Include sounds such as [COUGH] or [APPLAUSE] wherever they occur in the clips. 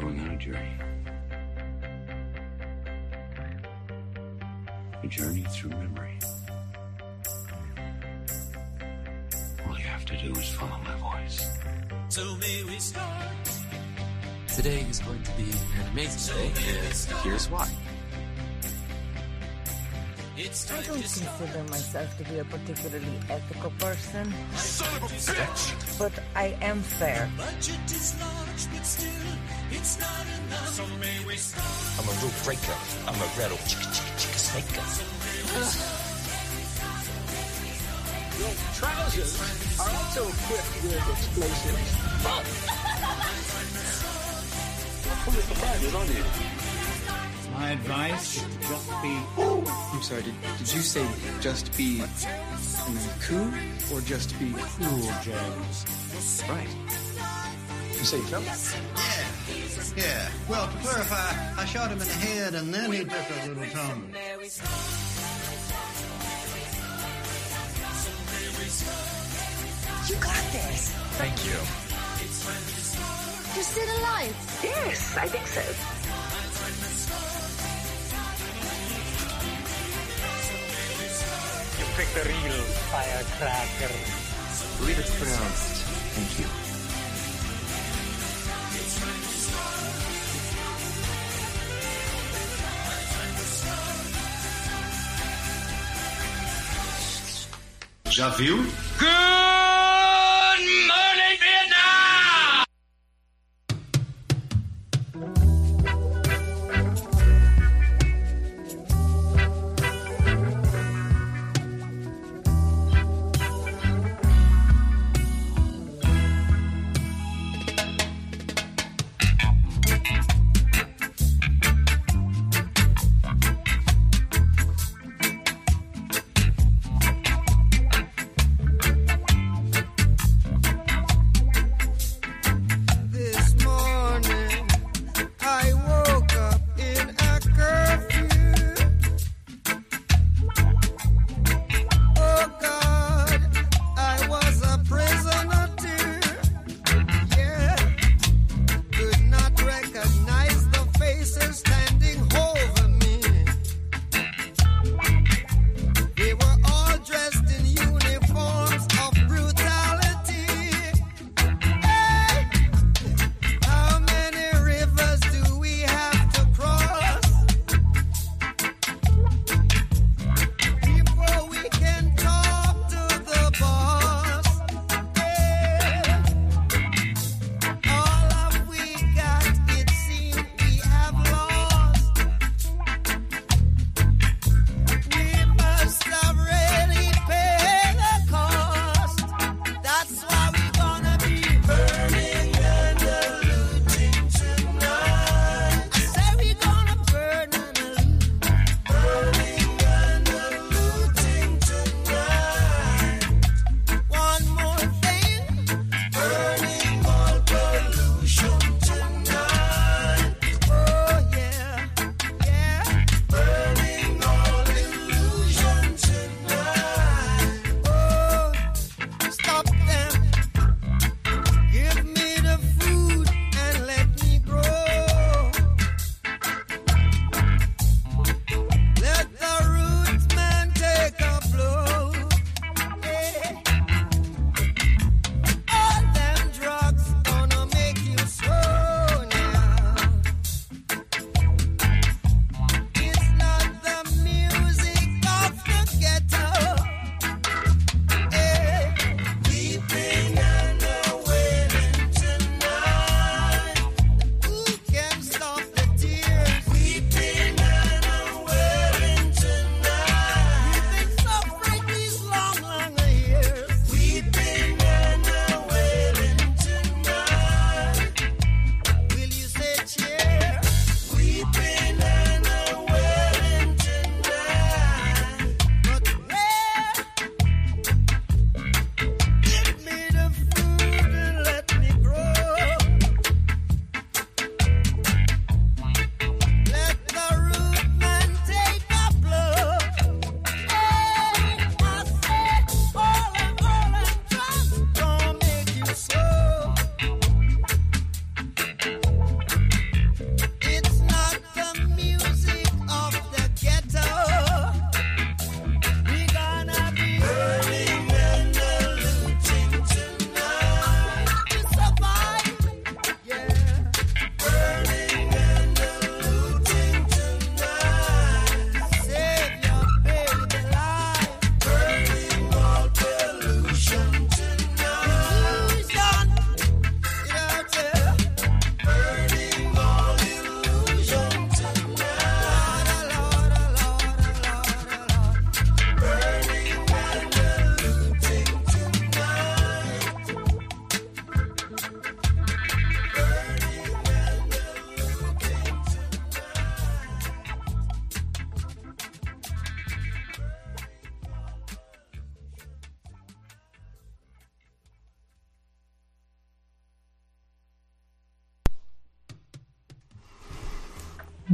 going on a journey. A journey through memory. All you have to do is follow my voice. So may we start? Today is going to be an amazing day, and here's why. It's I don't to start. consider myself to be a particularly ethical person, Son of a bitch! but I am fair. Budget is large, but still, it's not enough. So may we start? I'm a rule breaker. I'm a rattle chicka chicka chicka snaker. Your trousers are also equipped with explosives. Full of surprises, aren't you? My advice is to just be. I'm sorry, did, did you say just be cool or just be cool, James? Right. You say Phil? Yeah. Yeah. Well, to clarify, I shot him in the head and then he took a little tumble. You got this. Thank you. You're still alive. Yes, I think so. The real firecracker. Believe it's pronounced thank you. Já viu?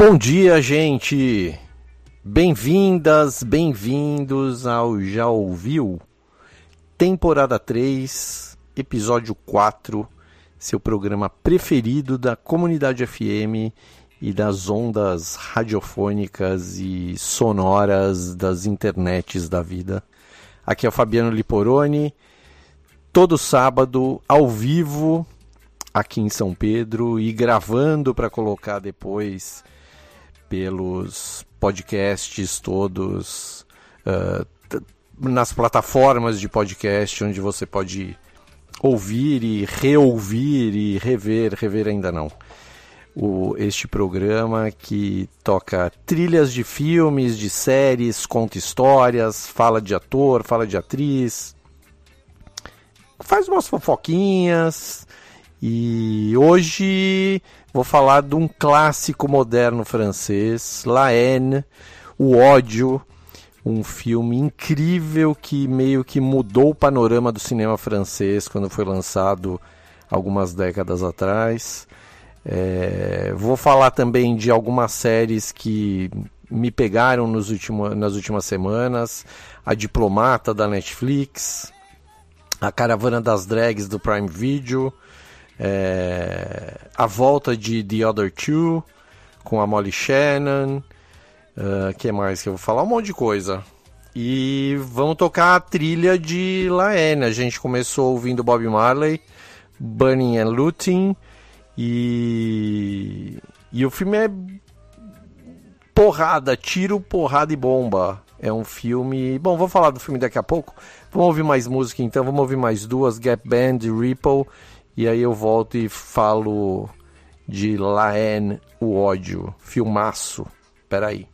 Bom dia, gente! Bem-vindas, bem-vindos ao Já Ouviu? Temporada 3, episódio 4, seu programa preferido da comunidade FM e das ondas radiofônicas e sonoras das internets da vida. Aqui é o Fabiano Liporoni, todo sábado, ao vivo, aqui em São Pedro e gravando para colocar depois pelos podcasts todos, uh, nas plataformas de podcast onde você pode ouvir e reouvir e rever, rever ainda não. O, este programa que toca trilhas de filmes, de séries, conta histórias, fala de ator, fala de atriz, faz umas fofoquinhas. E hoje vou falar de um clássico moderno francês, La Haine, O Ódio, um filme incrível que meio que mudou o panorama do cinema francês quando foi lançado algumas décadas atrás. É, vou falar também de algumas séries que me pegaram nos último, nas últimas semanas: A Diplomata da Netflix, A Caravana das Drags do Prime Video, é, A Volta de The Other Two com a Molly Shannon. Uh, que mais que eu vou falar? Um monte de coisa. E vamos tocar a trilha de Laene. A gente começou ouvindo Bob Marley, Burning and Looting. E, e o filme é porrada, tiro, porrada e bomba. É um filme. Bom, vou falar do filme daqui a pouco. Vamos ouvir mais música então. Vamos ouvir mais duas: Gap Band Ripple. E aí eu volto e falo de Laene, o ódio. Filmaço. Peraí.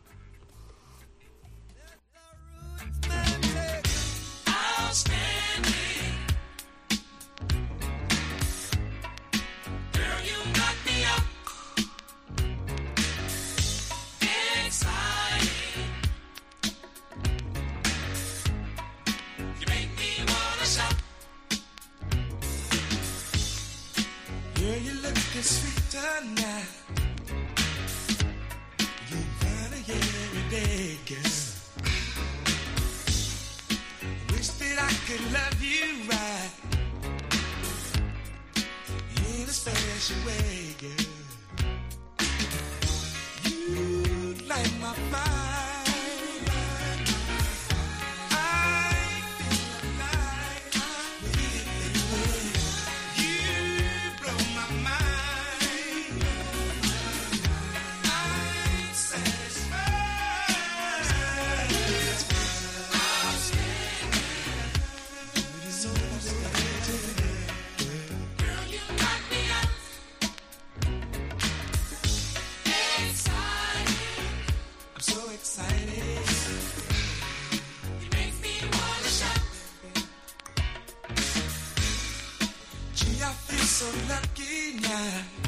could love you right in a special way, girl. You light my fire. yeah.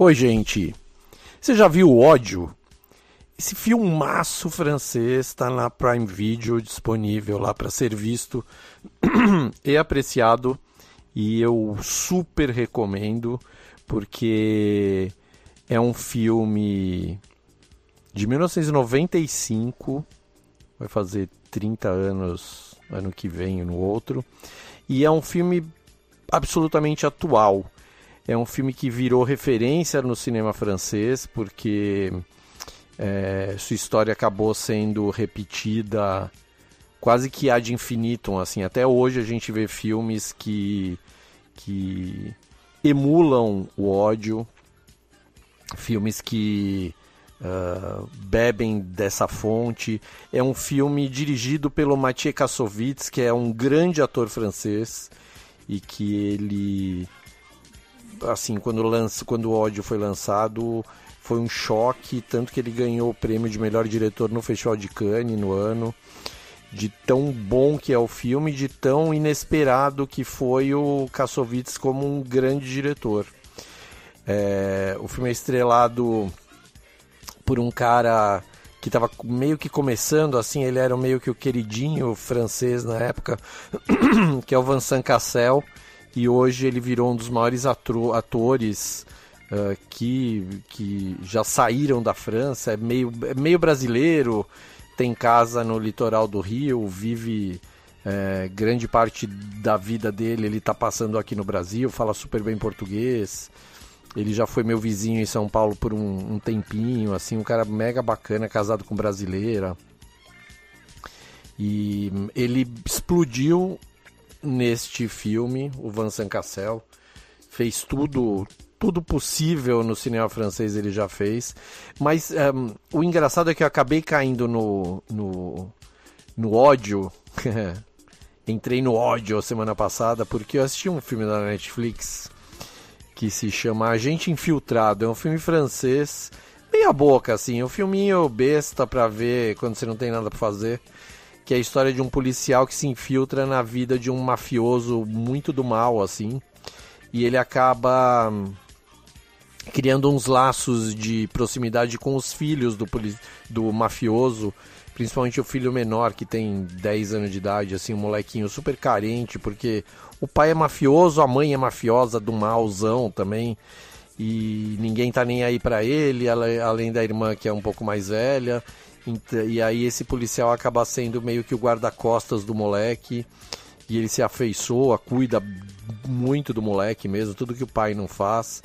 Oi, gente. Você já viu o Ódio? Esse filmaço francês está na Prime Video disponível lá para ser visto [CLEARS THROAT] e apreciado e eu super recomendo porque é um filme de 1995, vai fazer 30 anos ano que vem no outro, e é um filme absolutamente atual. É um filme que virou referência no cinema francês porque é, sua história acabou sendo repetida quase que ad infinitum, assim. Até hoje a gente vê filmes que, que emulam o ódio, filmes que uh, bebem dessa fonte. É um filme dirigido pelo Mathieu Kassovitz, que é um grande ator francês e que ele assim quando lança quando o ódio foi lançado foi um choque tanto que ele ganhou o prêmio de melhor diretor no Festival de Cannes no ano de tão bom que é o filme, de tão inesperado que foi o Kassovitz como um grande diretor. É, o filme é estrelado por um cara que estava meio que começando, assim, ele era meio que o queridinho francês na época, [CLEARS THROAT] que é o Vincent Cassel, e hoje ele virou um dos maiores atores uh, que, que já saíram da França, é meio, é meio brasileiro, tem casa no litoral do Rio, vive é, grande parte da vida dele, ele está passando aqui no Brasil, fala super bem português. Ele já foi meu vizinho em São Paulo por um, um tempinho, assim, um cara mega bacana, casado com brasileira. E ele explodiu neste filme, o Vincent Cassel. Fez tudo tudo possível no cinema francês ele já fez. Mas um, ehm, o engraçado é que eu acabei caindo no, no, no ódio. [LAUGHS] Entrei no ódio semana passada porque eu assisti um filme da Netflix que se chama Agente Infiltrado. É um filme francês, meia boca assim, um filminho besta pra ver quando você não tem nada pra fazer. Que é a história de um policial que se infiltra na vida de um mafioso muito do mal, assim. E ele acaba criando uns laços de proximidade com os filhos do, do mafioso, principalmente o filho menor que tem 10 anos de idade, assim, um molequinho super carente, porque o pai é mafioso, a mãe é mafiosa do malzão também, e ninguém tá nem aí para ele, além da irmã que é um pouco mais velha. E aí esse policial acaba sendo meio que o guarda-costas do moleque, e ele se afeiçoa, cuida muito do moleque mesmo, tudo que o pai não faz.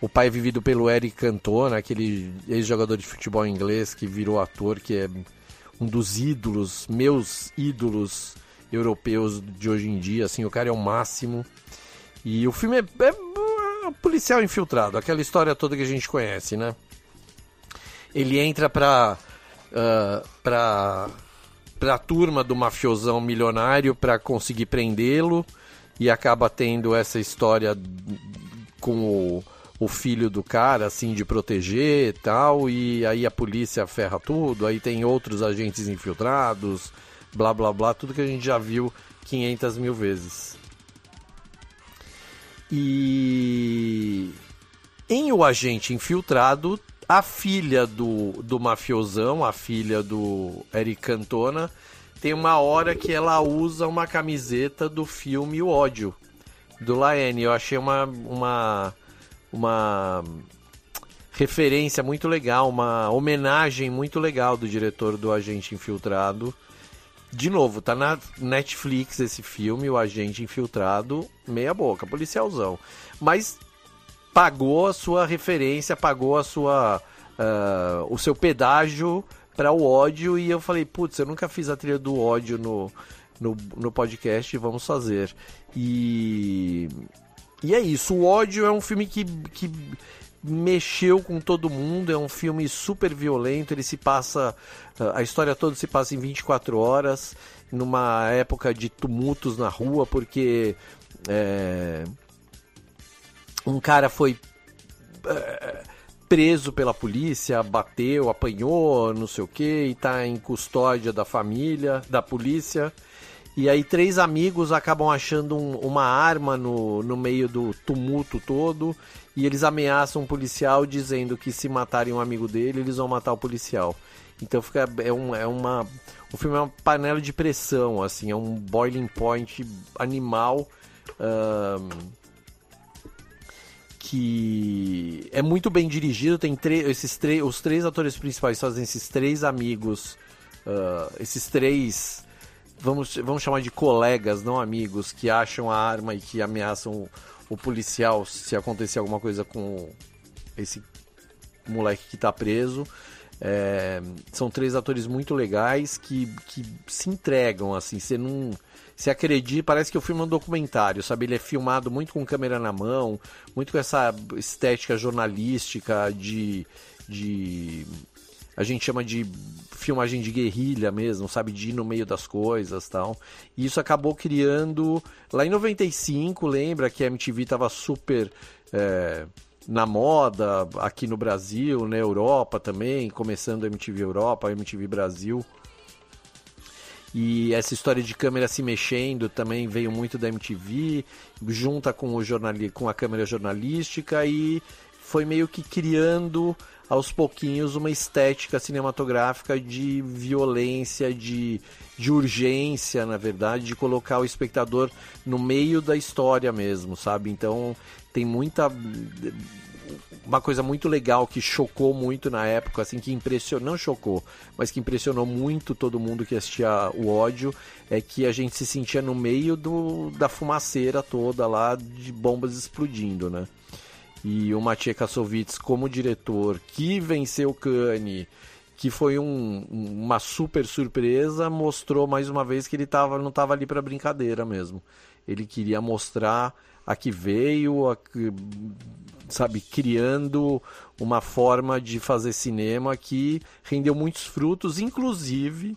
O pai é vivido pelo Eric Cantona, aquele ex-jogador de futebol inglês que virou ator, que é um dos ídolos, meus ídolos europeus de hoje em dia. Assim, o cara é o máximo. E o filme é, é, é policial infiltrado, aquela história toda que a gente conhece, né? Ele entra pra, uh, pra, pra turma do mafiosão milionário para conseguir prendê-lo e acaba tendo essa história com o o filho do cara, assim, de proteger e tal, e aí a polícia ferra tudo, aí tem outros agentes infiltrados, blá blá blá, tudo que a gente já viu 500 mil vezes. E em O Agente Infiltrado, a filha do, do mafiosão, a filha do Eric Cantona, tem uma hora que ela usa uma camiseta do filme O Ódio, do Laene. Eu achei uma, uma uma referência muito legal, uma homenagem muito legal do diretor do Agente Infiltrado. De novo, tá na Netflix esse filme, O Agente Infiltrado, meia boca, policialzão. Mas pagou a sua referência, pagou a sua uh, o seu pedágio para o ódio e eu falei, putz, eu nunca fiz a trilha do ódio no, no, no podcast, vamos fazer. E e é isso, o ódio é um filme que, que mexeu com todo mundo, é um filme super violento, ele se passa, a história toda se passa em 24 horas, numa época de tumultos na rua, porque é, um cara foi é, preso pela polícia, bateu, apanhou, não sei o que, e tá em custódia da família, da polícia. E aí três amigos acabam achando um, uma arma no, no meio do tumulto todo e eles ameaçam um policial dizendo que se matarem um amigo dele, eles vão matar o policial. Então fica é, um, é uma o filme é uma panela de pressão, assim, é um boiling point animal. Um, que é muito bem dirigido. Tem esses os três atores principais fazem esses três amigos, uh, esses três, vamos, vamos chamar de colegas, não amigos, que acham a arma e que ameaçam o, o policial se acontecer alguma coisa com esse moleque que está preso. É, são três atores muito legais que, que se entregam, assim, você não. Se acredita, parece que o filme é um documentário, sabe? Ele é filmado muito com câmera na mão, muito com essa estética jornalística de. de a gente chama de filmagem de guerrilha mesmo, sabe? De ir no meio das coisas tal. E isso acabou criando. Lá em 95, lembra que a MTV estava super. É, na moda aqui no Brasil, na Europa também, começando a MTV Europa, a MTV Brasil. E essa história de câmera se mexendo também veio muito da MTV, junta com, o jornal, com a câmera jornalística e foi meio que criando aos pouquinhos uma estética cinematográfica de violência, de, de urgência, na verdade, de colocar o espectador no meio da história mesmo, sabe? Então tem muita uma coisa muito legal que chocou muito na época, assim, que impressionou, não chocou, mas que impressionou muito todo mundo que assistia o ódio, é que a gente se sentia no meio do, da fumaceira toda lá de bombas explodindo, né? E o Maciej Kassovitz como diretor, que venceu o Cannes, que foi um, uma super surpresa, mostrou mais uma vez que ele tava, não estava ali para brincadeira mesmo. Ele queria mostrar a que veio, a que, sabe, criando uma forma de fazer cinema que rendeu muitos frutos, inclusive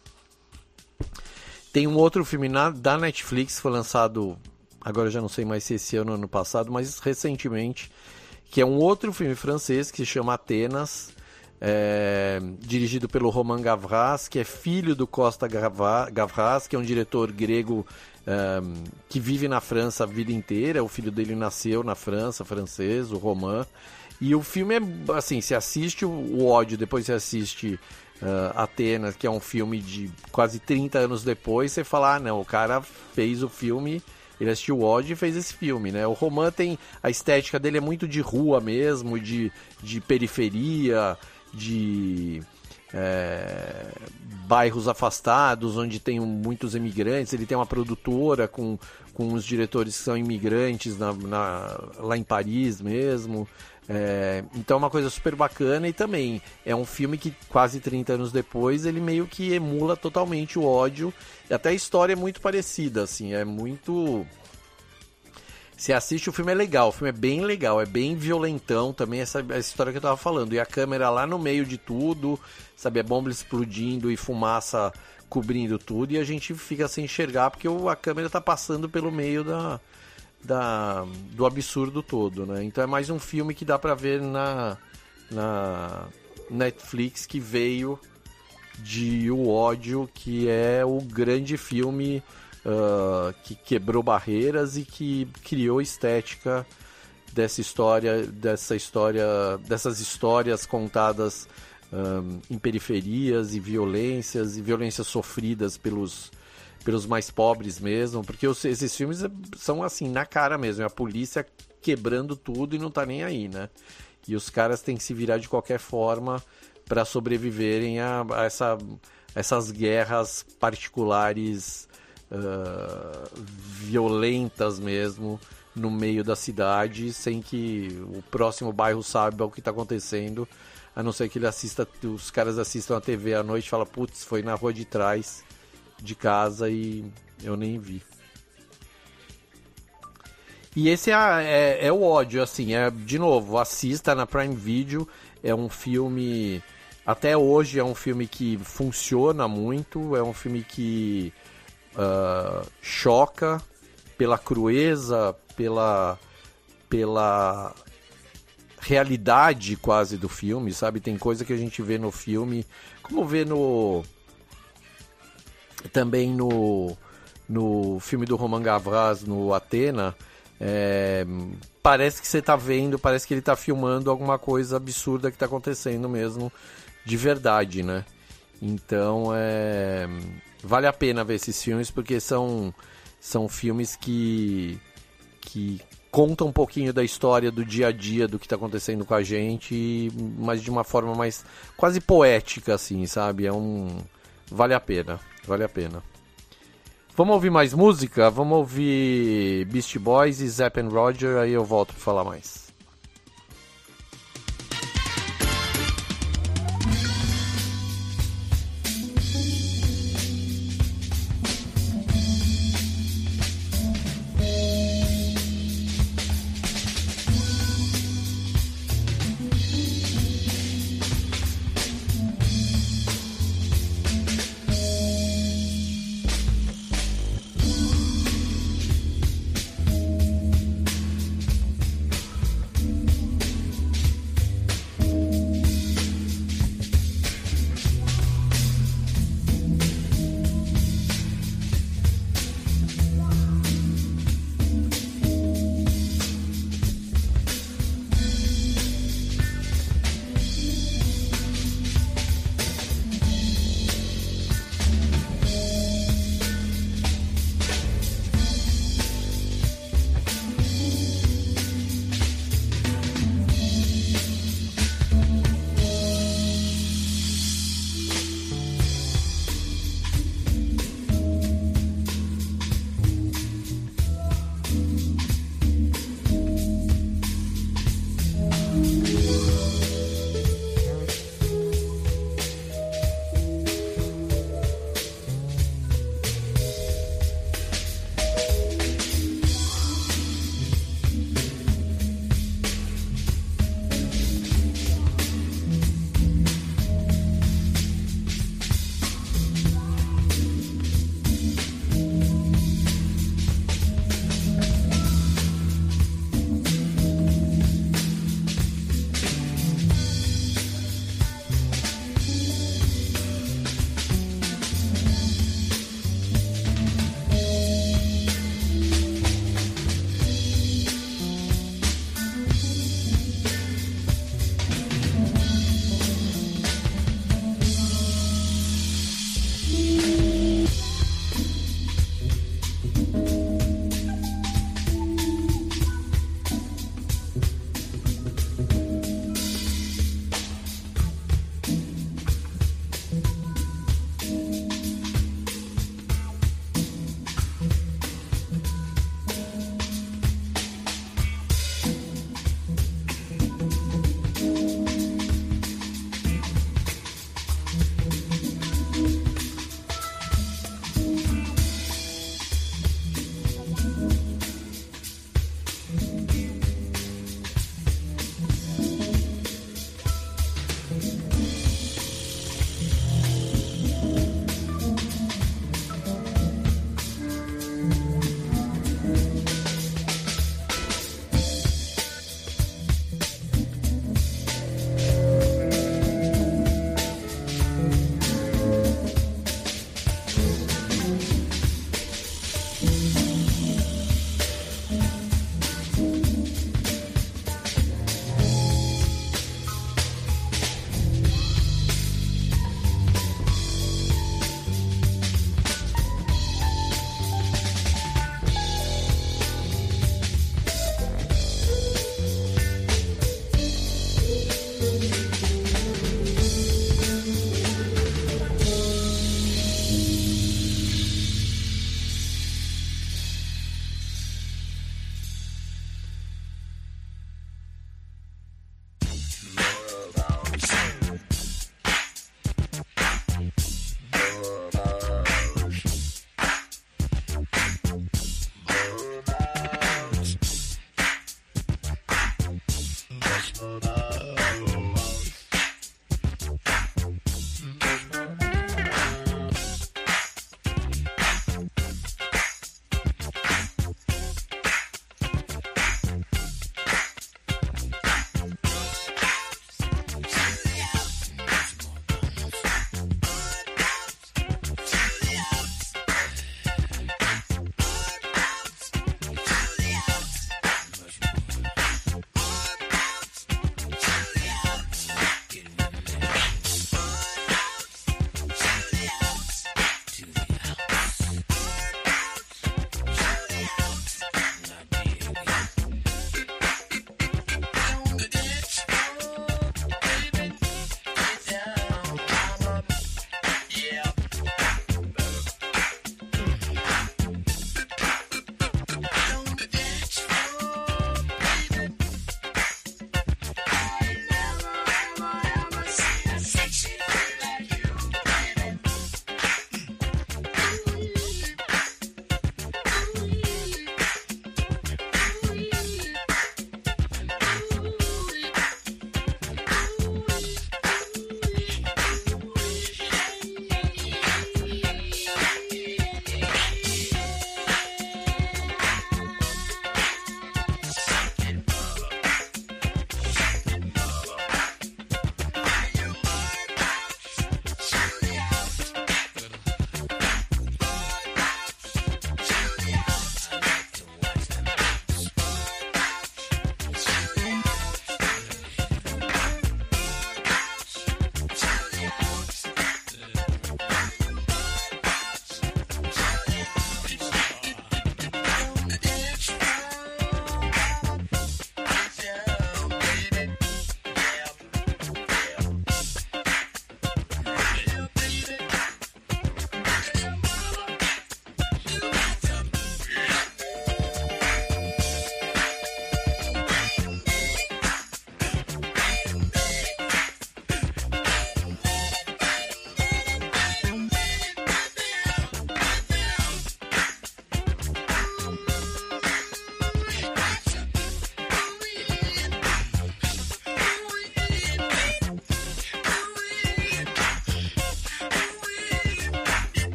tem um outro filme na, da Netflix, foi lançado, agora já não sei mais se esse ano ou ano passado, mas recentemente, que é um outro filme francês que se chama Atenas, é, dirigido pelo Roman Gavras, que é filho do Costa Gavras, que é um diretor grego um, que vive na França a vida inteira. O filho dele nasceu na França, francês, o Roman. E o filme é assim: se assiste o ódio, depois você assiste uh, Atenas, que é um filme de quase 30 anos depois, você fala: ah, não, o cara fez o filme. Ele assistiu o ódio e fez esse filme, né? O Roman tem. A estética dele é muito de rua mesmo, de, de periferia, de é, bairros afastados, onde tem muitos imigrantes. Ele tem uma produtora com, com os diretores que são imigrantes na, na, lá em Paris mesmo. É, então é uma coisa super bacana e também é um filme que quase 30 anos depois ele meio que emula totalmente o ódio. Até a história é muito parecida, assim, é muito você assiste o filme é legal, o filme é bem legal, é bem violentão também, essa, essa história que eu tava falando. E a câmera lá no meio de tudo, sabe, a bomba explodindo e fumaça cobrindo tudo, e a gente fica sem enxergar porque a câmera tá passando pelo meio da, da, do absurdo todo, né? Então é mais um filme que dá pra ver na, na Netflix que veio de O Ódio, que é o grande filme uh, que quebrou barreiras e que criou estética dessa história, dessa história, dessas histórias contadas um, em periferias e violências e violências sofridas pelos pelos mais pobres mesmo, porque os, esses filmes são assim na cara mesmo, é a polícia quebrando tudo e não tá nem aí, né? E os caras têm que se virar de qualquer forma para sobreviverem a, a essa, essas guerras particulares uh, violentas mesmo no meio da cidade, sem que o próximo bairro saiba o que está acontecendo, a não ser que ele assista, os caras assistam a TV à noite e falam, putz, foi na rua de trás de casa e eu nem vi. E esse é, é, é, o ódio, assim, é de novo, assista na Prime Video, é um filme, até hoje é um filme que funciona muito, é um filme que uh, choca pela crueza, pela, pela realidade quase do filme, sabe? Tem coisa que a gente vê no filme, como vê no também no no filme do Roman Gavras, no Atena, é, parece que você tá vendo, parece que ele tá filmando alguma coisa absurda que tá acontecendo mesmo, de verdade, né? Então, é, vale a pena ver esses filmes, porque são, são filmes que, que contam um pouquinho da história do dia a dia, do que tá acontecendo com a gente, mas de uma forma mais quase poética, assim, sabe? É um... Vale a pena, vale a pena. Vamos ouvir mais música? Vamos ouvir Beast Boys e Zapp and Roger, aí eu volto para falar mais.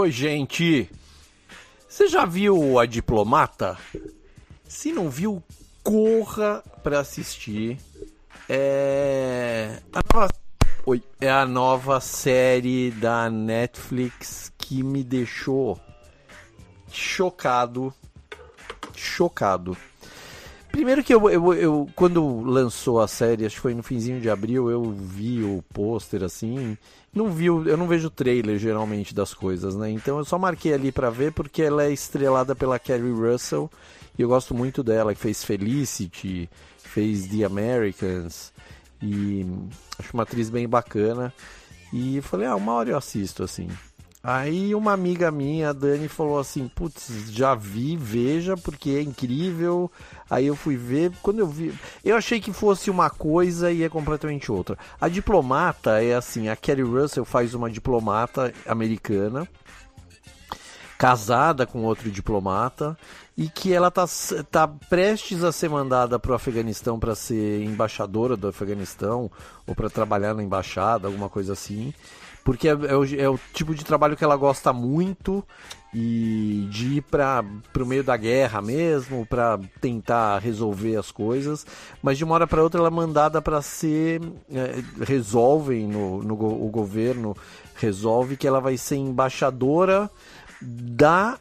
Oi, gente. Você já viu a Diplomata? Se não viu, corra para assistir. É a nova... Oi. é a nova série da Netflix que me deixou chocado. Chocado. Primeiro que eu, eu, eu, quando lançou a série, acho que foi no finzinho de abril, eu vi o pôster assim, não vi, eu não vejo trailer geralmente das coisas, né? Então eu só marquei ali para ver porque ela é estrelada pela Carrie Russell e eu gosto muito dela, que fez Felicity, fez The Americans e acho uma atriz bem bacana. E falei, ah, uma hora eu assisto assim. Aí uma amiga minha, a Dani, falou assim: Putz, já vi, veja, porque é incrível. Aí eu fui ver, quando eu vi. Eu achei que fosse uma coisa e é completamente outra. A diplomata é assim: a Kerry Russell faz uma diplomata americana, casada com outro diplomata, e que ela tá, tá prestes a ser mandada para o Afeganistão para ser embaixadora do Afeganistão, ou para trabalhar na embaixada, alguma coisa assim porque é, é, o, é, o, tipo de trabalho que ela gosta muito e de ir para o meio da guerra mesmo, para tentar resolver as coisas, mas de uma hora para outra ela é mandada para ser. É, resolvem no, no o governo, resolve que ela vai ser embaixadora da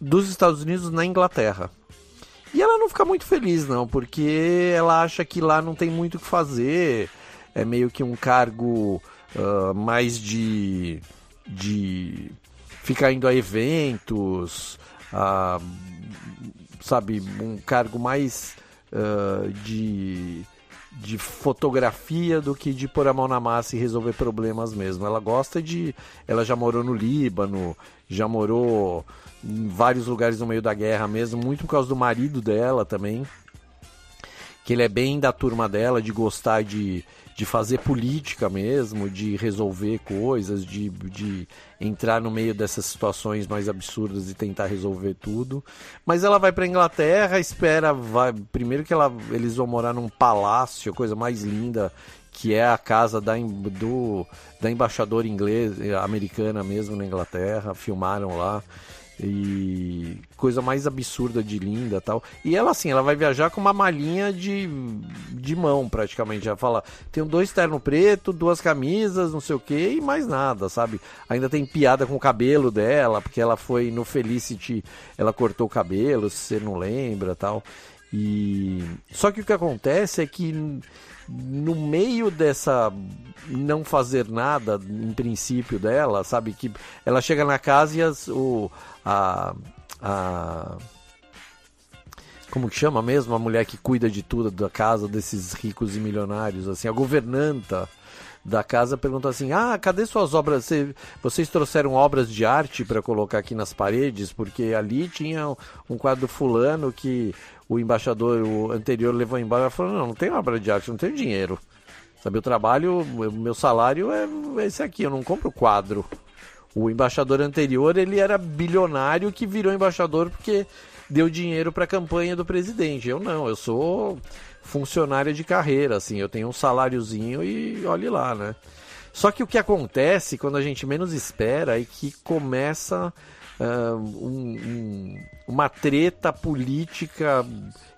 dos Estados Unidos na Inglaterra. E ela não fica muito feliz, não, porque ela acha que lá não tem muito o que fazer, é meio que um cargo uh, mais de, de ficar indo a eventos, uh, sabe, um cargo mais uh, de, de fotografia do que de pôr a mão na massa e resolver problemas mesmo. Ela gosta de. Ela já morou no Líbano, já morou em vários lugares no meio da guerra mesmo, muito por causa do marido dela também. Que ele é bem da turma dela, de gostar de, de fazer política mesmo, de resolver coisas, de, de entrar no meio dessas situações mais absurdas e tentar resolver tudo. Mas ela vai para Inglaterra, espera, vai, primeiro que ela, eles vão morar num palácio, coisa mais linda, que é a casa da, do, da embaixadora inglesa, americana mesmo na Inglaterra, filmaram lá e coisa mais absurda de linda tal. E ela assim, ela vai viajar com uma malinha de, de mão praticamente. Ela fala, tem dois terno preto, duas camisas, não sei o que e mais nada, sabe? Ainda tem piada com o cabelo dela, porque ela foi no Felicity, ela cortou o cabelo, se você não lembra tal. E só que o que acontece é que no meio dessa não fazer nada em princípio dela, sabe que ela chega na casa e as, o a, a como que chama mesmo? A mulher que cuida de tudo da casa desses ricos e milionários assim a governanta da casa pergunta assim ah cadê suas obras? Vocês trouxeram obras de arte para colocar aqui nas paredes? Porque ali tinha um quadro fulano que o embaixador o anterior levou embora ela falou não não tem obra de arte não tenho dinheiro sabe o trabalho o meu salário é esse aqui eu não compro quadro o embaixador anterior, ele era bilionário que virou embaixador porque deu dinheiro para a campanha do presidente. Eu não, eu sou funcionário de carreira, assim, eu tenho um saláriozinho e olhe lá, né? Só que o que acontece quando a gente menos espera é que começa uh, um, um, uma treta política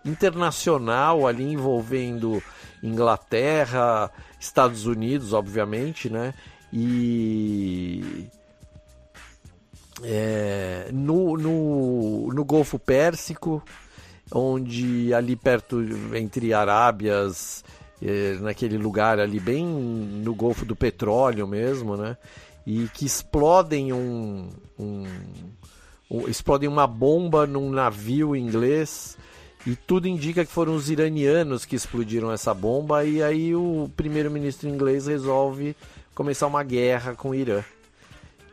internacional ali envolvendo Inglaterra, Estados Unidos, obviamente, né? E é, no, no, no Golfo Pérsico, onde ali perto entre Arábias, é, naquele lugar ali bem no Golfo do Petróleo mesmo, né? E que explodem um, um, um explodem uma bomba num navio inglês e tudo indica que foram os iranianos que explodiram essa bomba e aí o primeiro-ministro inglês resolve começar uma guerra com o Irã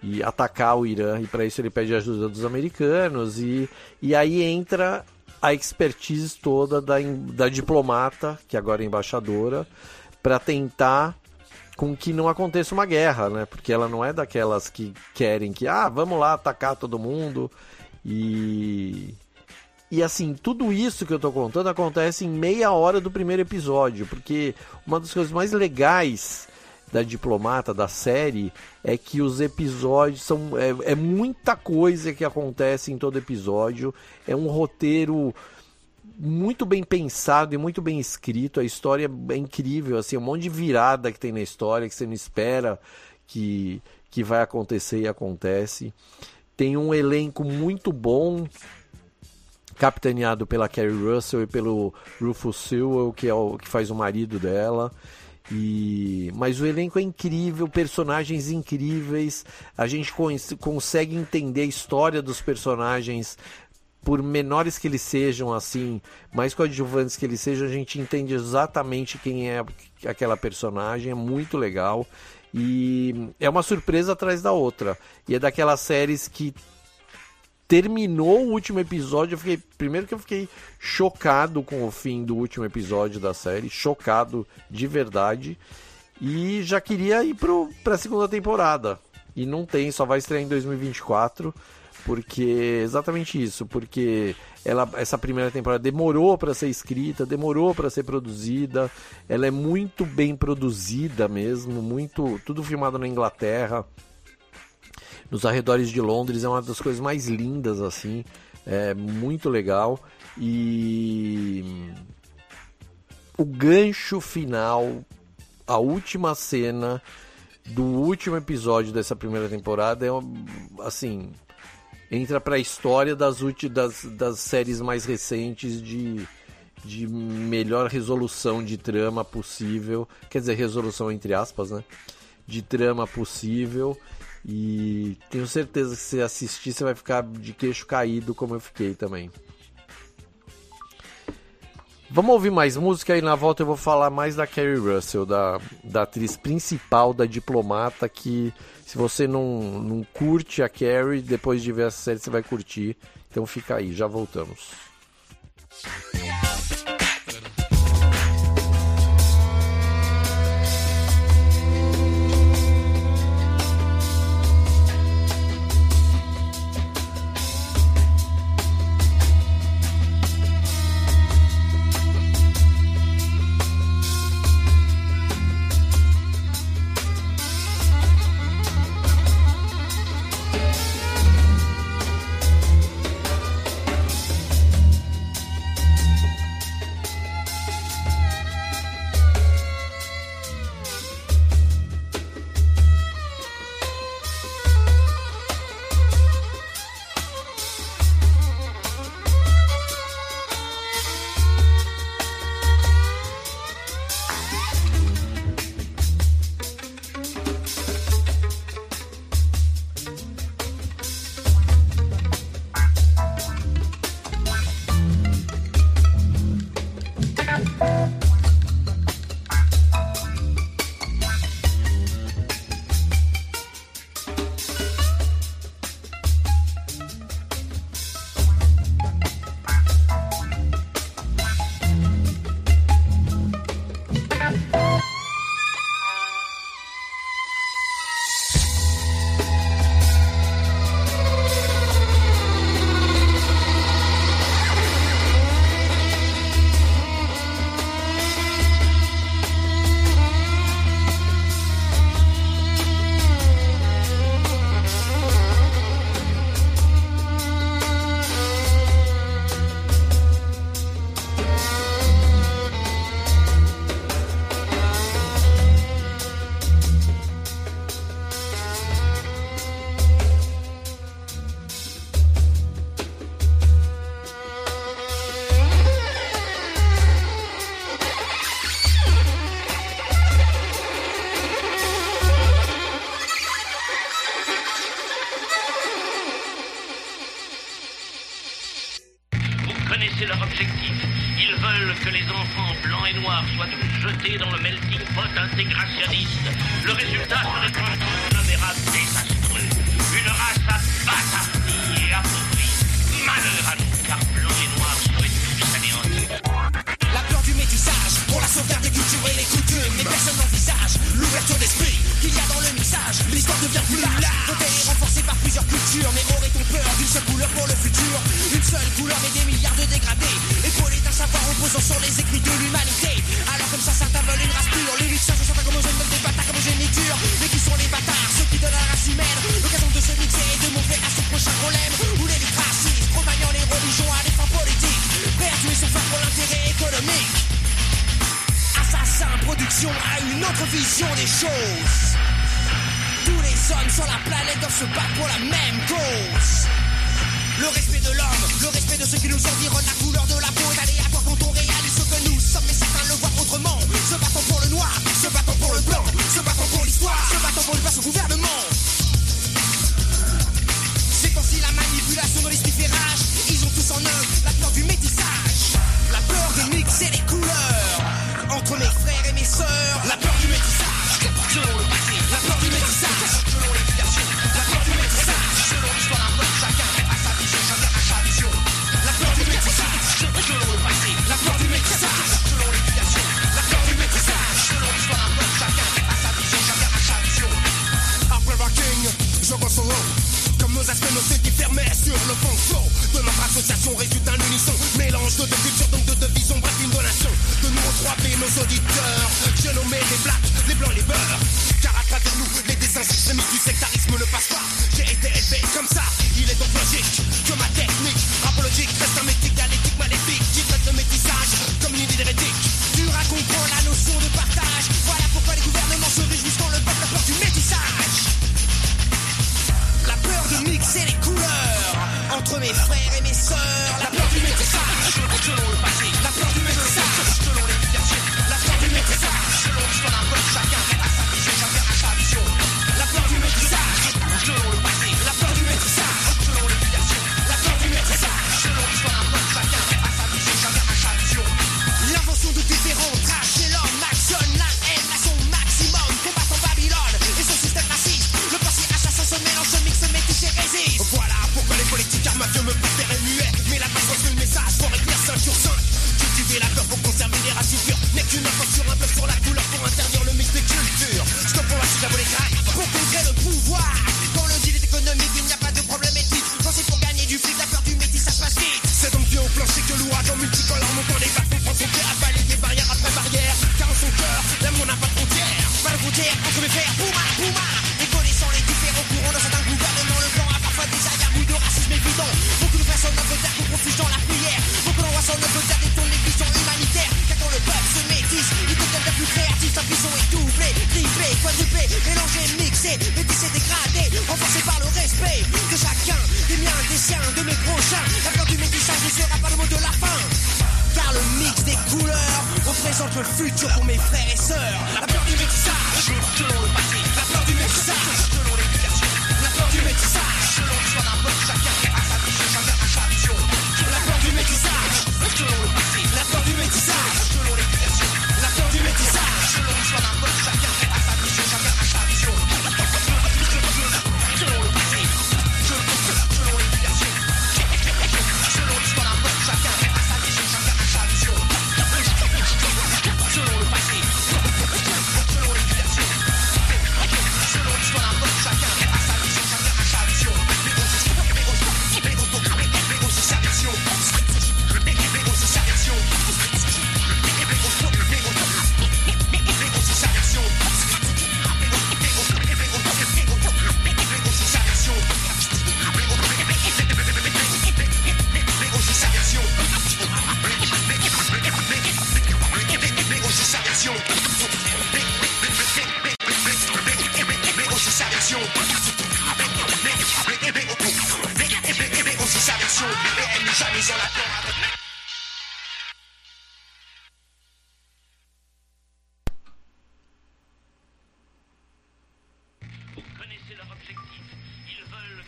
e atacar o Irã. E para isso ele pede ajuda dos americanos. E, e aí entra a expertise toda da, da diplomata, que agora é embaixadora, para tentar com que não aconteça uma guerra, né? Porque ela não é daquelas que querem que, ah, vamos lá atacar todo mundo. E. E assim, tudo isso que eu tô contando acontece em meia hora do primeiro episódio, porque uma das coisas mais legais da Diplomata, da série, é que os episódios são. É, é muita coisa que acontece em todo episódio. É um roteiro muito bem pensado e muito bem escrito. A história é incrível, assim, um monte de virada que tem na história que você não espera que, que vai acontecer e acontece. Tem um elenco muito bom, capitaneado pela Carrie Russell e pelo Rufus Sewell, que é o que faz o marido dela. E mas o elenco é incrível, personagens incríveis. A gente consegue entender a história dos personagens por menores que eles sejam, assim, mais coadjuvantes que eles sejam, a gente entende exatamente quem é aquela personagem, é muito legal. E é uma surpresa atrás da outra. E é daquelas séries que terminou o último episódio, eu fiquei. Primeiro que eu fiquei chocado com o fim do último episódio da série, chocado de verdade. E já queria ir para a segunda temporada. E não tem, só vai estrear em 2024. Porque exatamente isso, porque ela, essa primeira temporada demorou para ser escrita, demorou para ser produzida, ela é muito bem produzida mesmo, muito tudo filmado na Inglaterra, nos arredores de Londres, é uma das coisas mais lindas assim, é muito legal e o gancho final, a última cena do último episódio dessa primeira temporada é assim entra para a história das, das, das séries mais recentes de, de melhor resolução de trama possível. Quer dizer, resolução entre aspas, né? De trama possível. E tenho certeza que se assistir você vai ficar de queixo caído, como eu fiquei também. Vamos ouvir mais música e na volta eu vou falar mais da Carrie Russell, da, da atriz principal, da diplomata, que se você não, não curte a Carrie, depois de ver essa série você vai curtir. Então fica aí, já voltamos.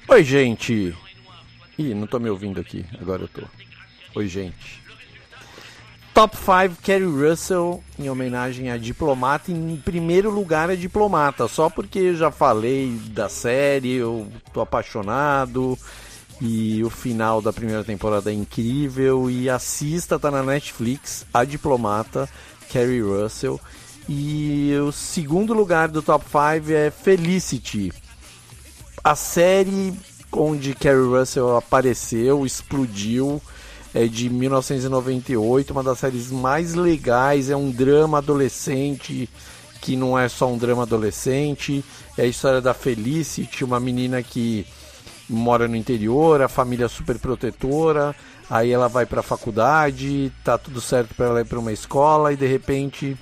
Oi, gente. Ih, não tô me ouvindo aqui. Agora eu tô. Oi, gente. Top 5 Kerry Russell em homenagem a Diplomata. Em primeiro lugar é Diplomata, só porque eu já falei da série, eu tô apaixonado e o final da primeira temporada é incrível e assista, tá na Netflix, A Diplomata, Kerry Russell. E o segundo lugar do Top 5 é Felicity. A série onde Kerry Russell apareceu, explodiu é de 1998, uma das séries mais legais, é um drama adolescente que não é só um drama adolescente, é a história da Felicity, uma menina que mora no interior, a família super protetora, aí ela vai para a faculdade, tá tudo certo para ela ir para uma escola e de repente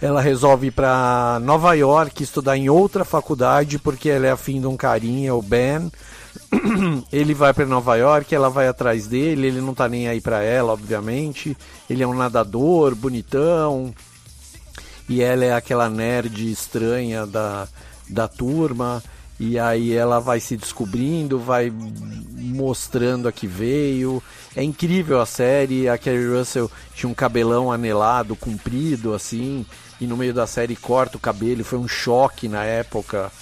ela resolve ir para Nova York estudar em outra faculdade porque ela é afim de um carinha, o Ben, [CLEARS THROAT] ele vai para Nova York, ela vai atrás dele, ele não tá nem aí para ela, obviamente. Ele é um nadador, bonitão. E ela é aquela nerd estranha da, da turma. E aí ela vai se descobrindo, vai mostrando a que veio. É incrível a série. A Kerry Russell tinha um cabelão anelado, comprido, assim. E no meio da série corta o cabelo. Foi um choque na época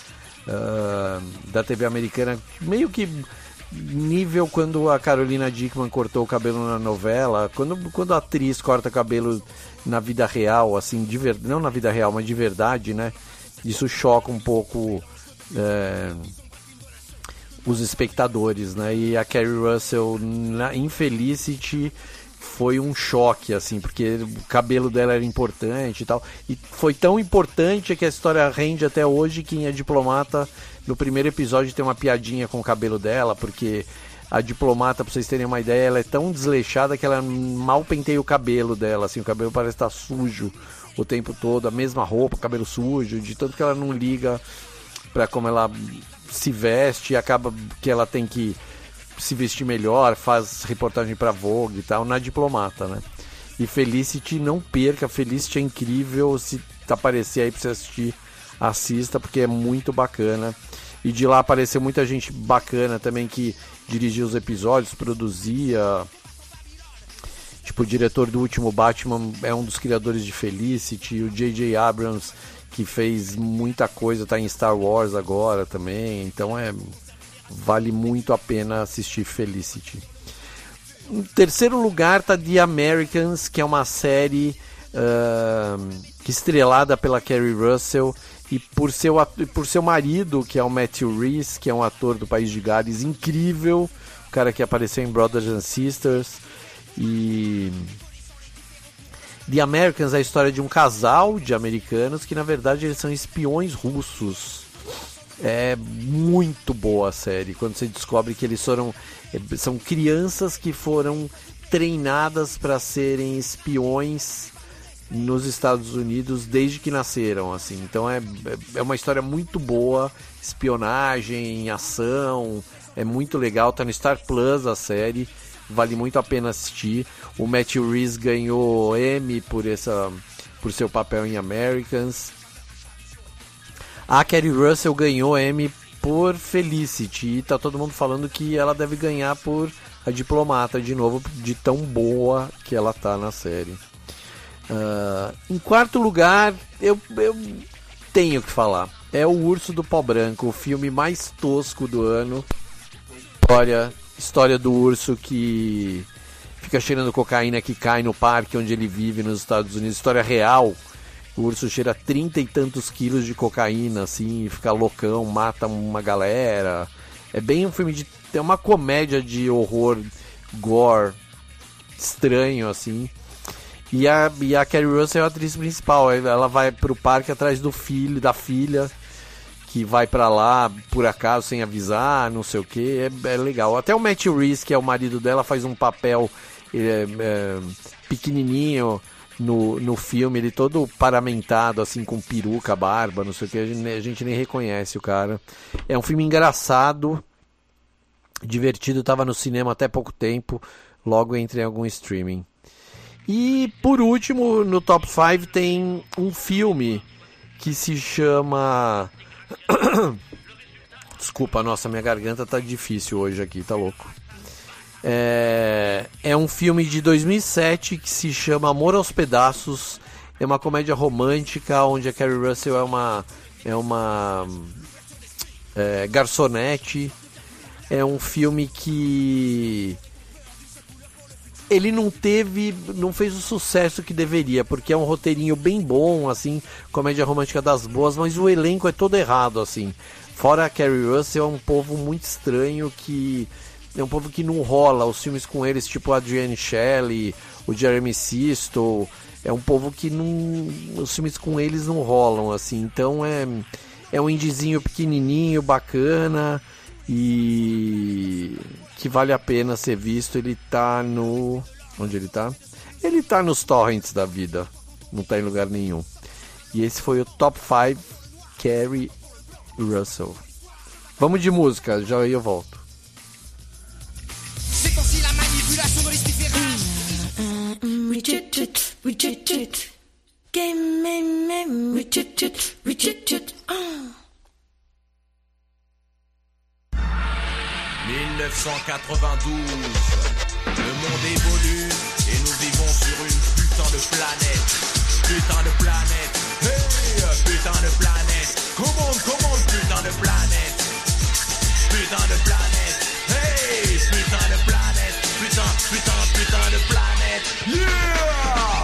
uh, da TV americana. Meio que nível quando a Carolina Dickman cortou o cabelo na novela. Quando, quando a atriz corta cabelo na vida real, assim, de ver... não na vida real, mas de verdade, né? Isso choca um pouco é, os espectadores, né? E a Carrie Russell na Infelicity foi um choque, assim, porque o cabelo dela era importante e tal. E foi tão importante que a história rende até hoje que a diplomata, no primeiro episódio, tem uma piadinha com o cabelo dela, porque a diplomata, pra vocês terem uma ideia, ela é tão desleixada que ela mal penteia o cabelo dela, assim, o cabelo parece estar sujo o tempo todo, a mesma roupa, cabelo sujo, de tanto que ela não liga para como ela se veste, acaba que ela tem que se vestir melhor, faz reportagem para Vogue e tal, na diplomata, né? E Felicity não perca, Felicity é incrível, se aparecer aí para você assistir, assista porque é muito bacana. E de lá apareceu muita gente bacana também que dirigia os episódios, produzia. Tipo, o diretor do último Batman é um dos criadores de Felicity, o J.J. Abrams que fez muita coisa, tá em Star Wars agora também, então é vale muito a pena assistir Felicity. Em terceiro lugar tá The Americans, que é uma série uh, estrelada pela Kerry Russell e por seu, por seu marido, que é o Matthew Reese, que é um ator do País de Gales incrível, o cara que apareceu em Brothers and Sisters e The Americans é a história de um casal de americanos que na verdade eles são espiões russos. É muito boa a série quando você descobre que eles foram é, são crianças que foram treinadas para serem espiões nos Estados Unidos desde que nasceram, assim. Então é, é uma história muito boa, espionagem, ação, é muito legal, tá no Star Plus a série vale muito a pena assistir. O Matthew Reese ganhou Emmy por essa por seu papel em Americans. A Kerry Russell ganhou Emmy por Felicity e tá todo mundo falando que ela deve ganhar por a diplomata de novo de tão boa que ela tá na série. Uh, em quarto lugar, eu, eu tenho que falar. É o Urso do Pó Branco, o filme mais tosco do ano. História história do urso que fica cheirando cocaína que cai no parque onde ele vive nos Estados Unidos. História real. O urso cheira trinta e tantos quilos de cocaína, assim, fica loucão, mata uma galera. É bem um filme de. É uma comédia de horror, gore, estranho, assim. E a, e a Carrie Russell é a atriz principal. Ela vai pro parque atrás do filho, da filha que vai para lá por acaso sem avisar, não sei o que, é, é, legal. Até o Matt Reese, que é o marido dela, faz um papel é, é, pequenininho no, no filme, ele todo paramentado, assim, com peruca, barba, não sei o que, a gente, a gente nem reconhece o cara. É um filme engraçado, divertido, tava no cinema até pouco tempo, logo entre em algum streaming. E por último, no top 5 tem um filme que se chama [COUGHS] Desculpa, nossa, minha garganta tá difícil hoje aqui, tá louco. É, é um filme de 2007 que se chama Amor aos Pedaços. É uma comédia romântica onde a Carrie Russell é uma é uma é, garçonete. É um filme que ele não teve, não fez o sucesso que deveria, porque é um roteirinho bem bom, assim, comédia romântica das boas, mas o elenco é todo errado, assim. Fora a Carrie Russell, é um povo muito estranho que é um povo que não rola os filmes com eles, tipo a Adrienne Shelley, o Jeremy Sisto. É um povo que não. Os filmes com eles não rolam, assim. Então é, é um indizinho pequenininho, bacana e que vale a pena ser visto. Ele tá no. Onde ele tá? Ele tá nos torrents da vida. Não tá em lugar nenhum. E esse foi o Top 5 Carrie Russell. Vamos de música, já eu volto. 1992, ah. le monde évolue et nous vivons sur une putain de planète. Putain de planète, hey, putain de planète, comment, comment, putain de planète, putain de planète, hey, putain de planète, putain, putain, putain de planète, yeah!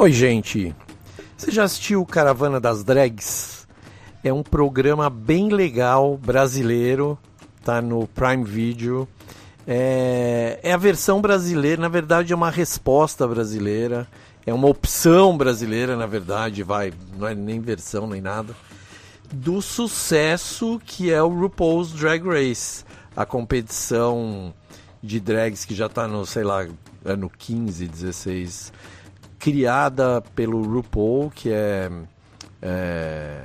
Oi, gente. Você já assistiu Caravana das Drags? É um programa bem legal brasileiro, tá no Prime Video. É, é a versão brasileira, na verdade é uma resposta brasileira, é uma opção brasileira, na verdade, vai, não é nem versão nem nada, do sucesso que é o RuPaul's Drag Race, a competição de drags que já está no, sei lá, ano 15, 16, criada pelo RuPaul, que é, é,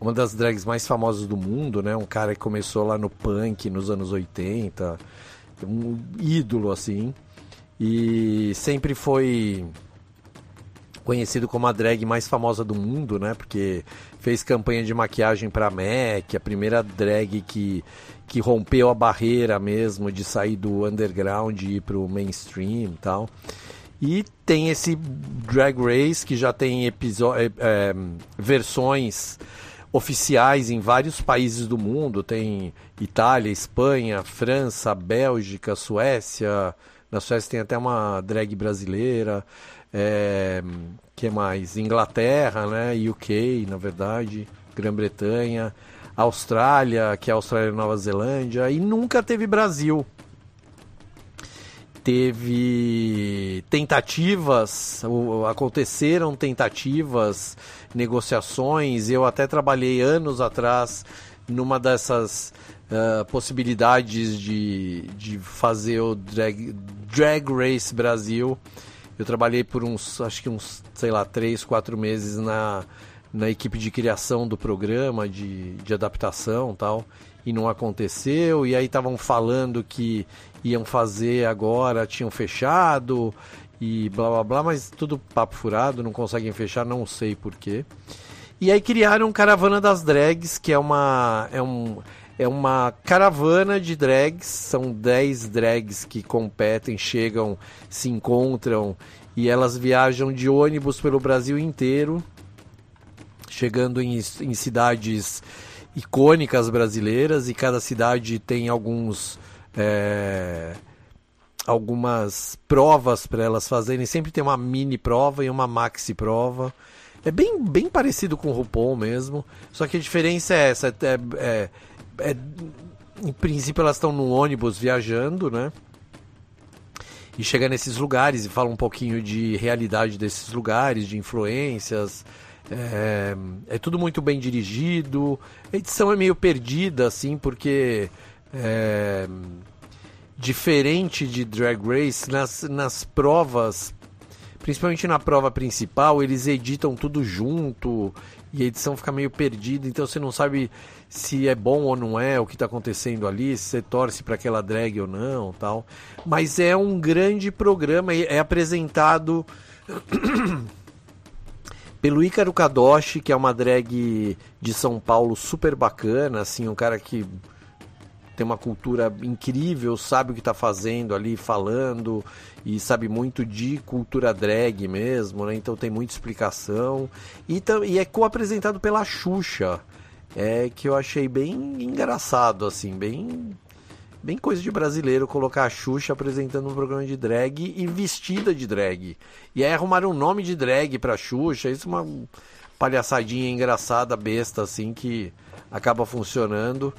uma das drags mais famosas do mundo, né? Um cara que começou lá no punk nos anos 80, um ídolo assim, e sempre foi conhecido como a drag mais famosa do mundo, né? Porque fez campanha de maquiagem para MAC, a primeira drag que, que rompeu a barreira mesmo de sair do underground e ir pro mainstream e tal. E tem esse Drag Race que já tem é, é, versões oficiais em vários países do mundo. Tem Itália, Espanha, França, Bélgica, Suécia. Na Suécia tem até uma drag brasileira. É, que mais? Inglaterra, né? UK, na verdade. Grã-Bretanha. Austrália, que é Austrália e Nova Zelândia. E nunca teve Brasil teve tentativas, aconteceram tentativas, negociações. Eu até trabalhei anos atrás numa dessas uh, possibilidades de, de fazer o drag, drag Race Brasil. Eu trabalhei por uns, acho que uns, sei lá, três, quatro meses na, na equipe de criação do programa, de, de adaptação tal e não aconteceu. E aí estavam falando que iam fazer agora, tinham fechado e blá blá blá, mas tudo papo furado, não conseguem fechar, não sei porquê. E aí criaram Caravana das Drags, que é uma é um é uma caravana de drags, são 10 drags que competem, chegam, se encontram e elas viajam de ônibus pelo Brasil inteiro, chegando em, em cidades icônicas brasileiras e cada cidade tem alguns é, algumas provas para elas fazerem. Sempre tem uma mini prova e uma maxi prova. É bem, bem parecido com o RuPaul mesmo. Só que a diferença é essa. É, é, é em princípio elas estão no ônibus viajando, né? E chega nesses lugares e fala um pouquinho de realidade desses lugares, de influências, é, é, tudo muito bem dirigido. A edição é meio perdida, assim, porque. É, diferente de Drag Race, nas, nas provas, principalmente na prova principal, eles editam tudo junto e a edição fica meio perdida, então você não sabe se é bom ou não é o que está acontecendo ali, se você torce para aquela drag ou não, tal. Mas é um grande programa, é apresentado [CLEARS THROAT] pelo Ícaro Kadoshi, que é uma drag de São Paulo super bacana, assim, um cara que tem uma cultura incrível, sabe o que está fazendo ali, falando, e sabe muito de cultura drag mesmo, né? Então tem muita explicação. E, e é co-apresentado pela Xuxa, é, que eu achei bem engraçado, assim, bem bem coisa de brasileiro colocar a Xuxa apresentando um programa de drag e vestida de drag. E aí arrumaram um nome de drag pra Xuxa, isso é uma palhaçadinha engraçada, besta, assim, que acaba funcionando.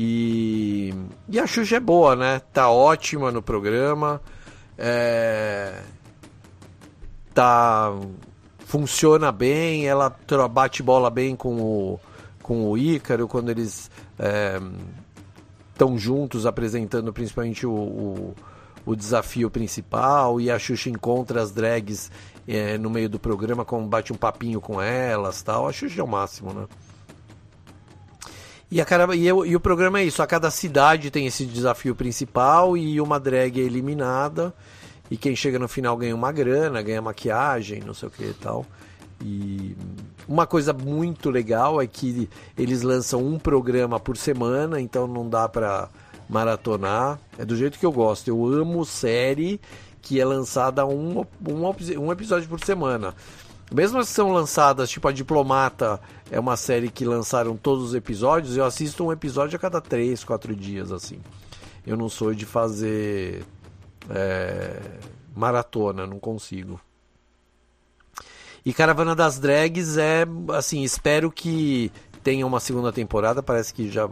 E, e a Xuxa é boa, né? Tá ótima no programa. É... Tá. Funciona bem, ela bate bola bem com o, com o Ícaro quando eles. É estão juntos apresentando principalmente o, o, o, desafio principal e a Xuxa encontra as drags é, no meio do programa, como bate um papinho com elas tal. A Xuxa é o máximo, né? E, a cara, e, e o programa é isso, a cada cidade tem esse desafio principal e uma drag é eliminada. E quem chega no final ganha uma grana, ganha maquiagem, não sei o que e tal. E uma coisa muito legal é que eles lançam um programa por semana, então não dá para maratonar. É do jeito que eu gosto. Eu amo série que é lançada um, um, um episódio por semana. Mesmo as que são lançadas, tipo a Diplomata, é uma série que lançaram todos os episódios, eu assisto um episódio a cada três, quatro dias, assim. Eu não sou de fazer é, maratona, não consigo. E Caravana das Drags é, assim, espero que tenha uma segunda temporada. Parece que já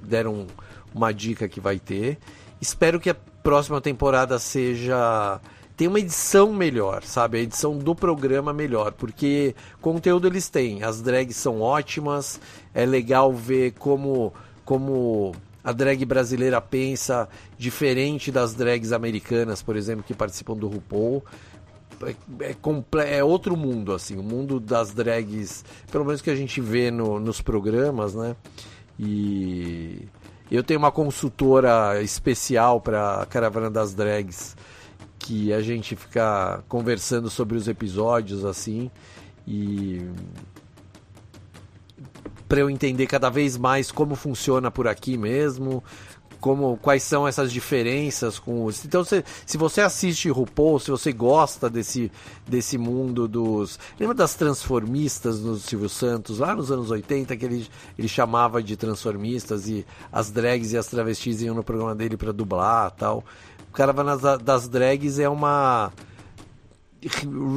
deram uma dica que vai ter. Espero que a próxima temporada seja tem uma edição melhor, sabe? A edição do programa melhor, porque conteúdo eles têm. As drags são ótimas, é legal ver como como a drag brasileira pensa diferente das drags americanas, por exemplo, que participam do RuPaul. É, é, é, outro mundo, assim, o mundo das drags, pelo menos que a gente vê no, nos programas, né? E eu tenho uma consultora especial para a Caravana das Drags, que a gente fica conversando sobre os episódios, assim, e para eu entender cada vez mais como funciona por aqui mesmo, como quais são essas diferenças com os. Então, se, se você assiste RuPaul, se você gosta desse, desse mundo dos. Lembra das transformistas no Silvio Santos, lá nos anos 80, que ele, ele chamava de transformistas e as drags e as travestis iam no programa dele para dublar tal. Caravana das Drags é uma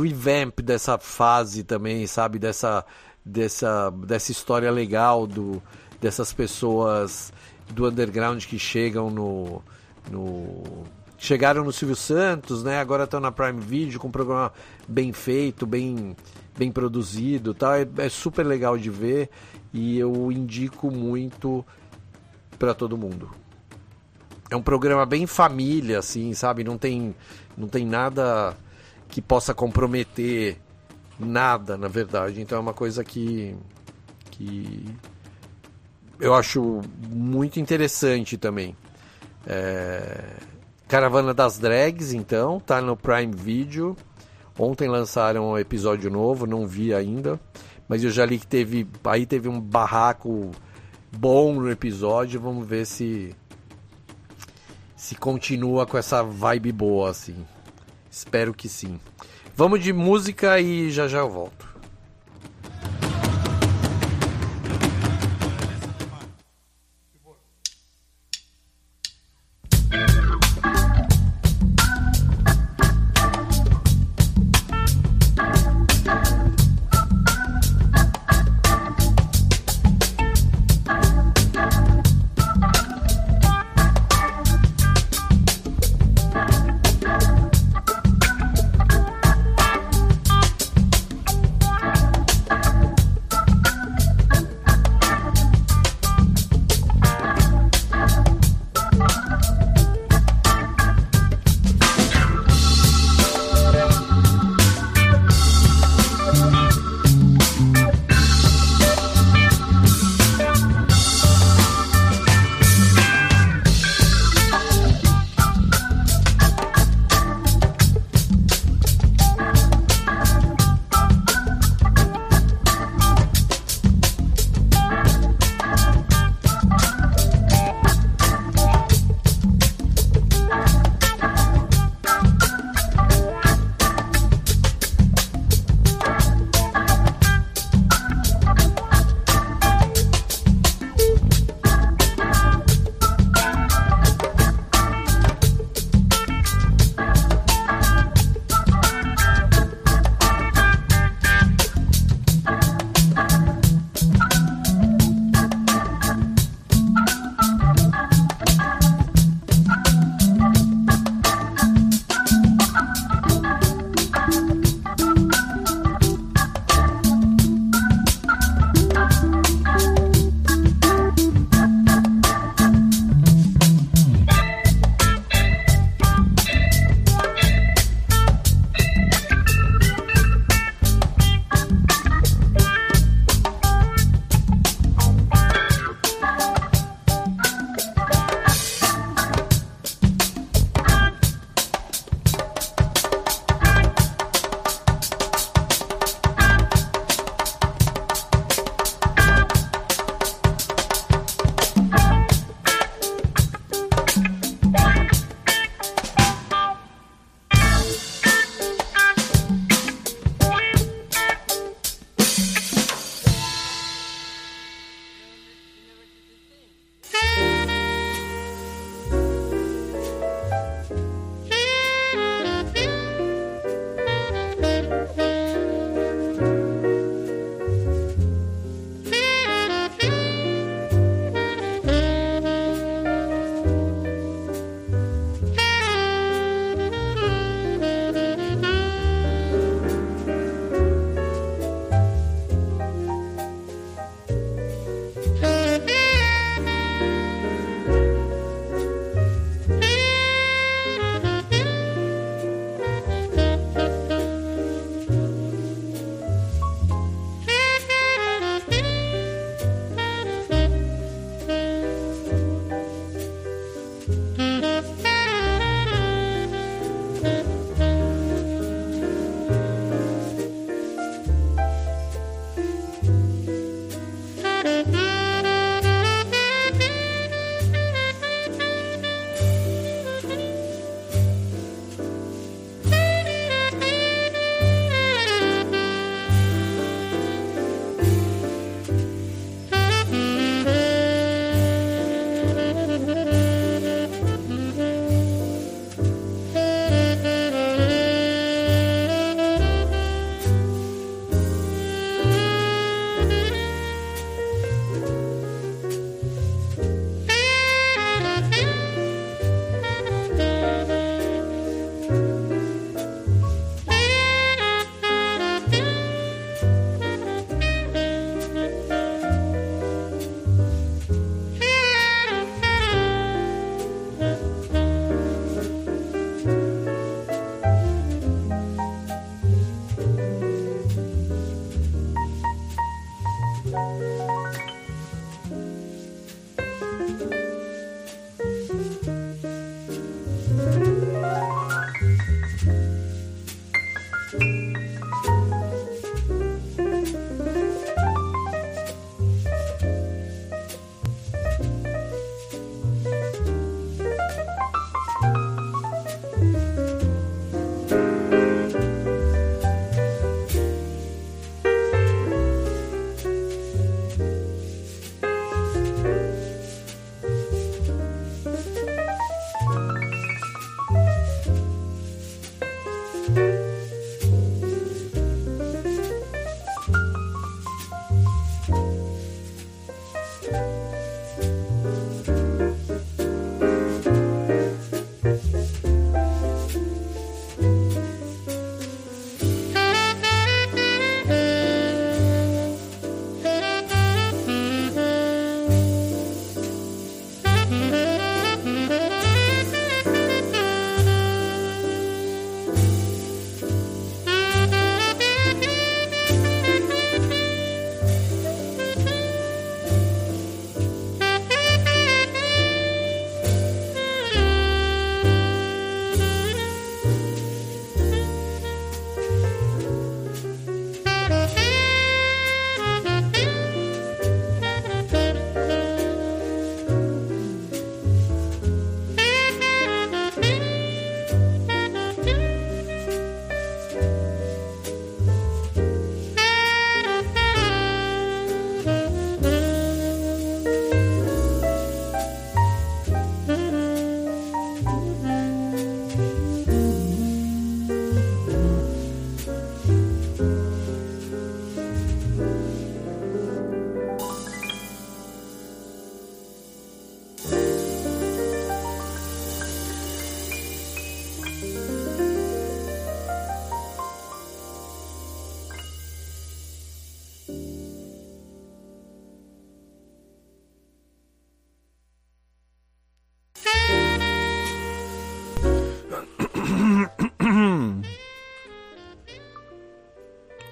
revamp dessa fase também, sabe? Dessa, dessa, dessa história legal do, dessas pessoas do underground que chegam no, no chegaram no Silvio Santos, né? Agora estão na Prime Video com um programa bem feito, bem bem produzido, tá? É, é super legal de ver e eu indico muito para todo mundo. É um programa bem família, assim, sabe? Não tem não tem nada que possa comprometer nada, na verdade. Então é uma coisa que que eu acho muito interessante também. É... Caravana das Drags, então, tá no Prime Video. Ontem lançaram um episódio novo, não vi ainda, mas eu já li que teve, aí teve um barraco bom no episódio. Vamos ver se se continua com essa vibe boa assim. Espero que sim. Vamos de música e já já eu volto.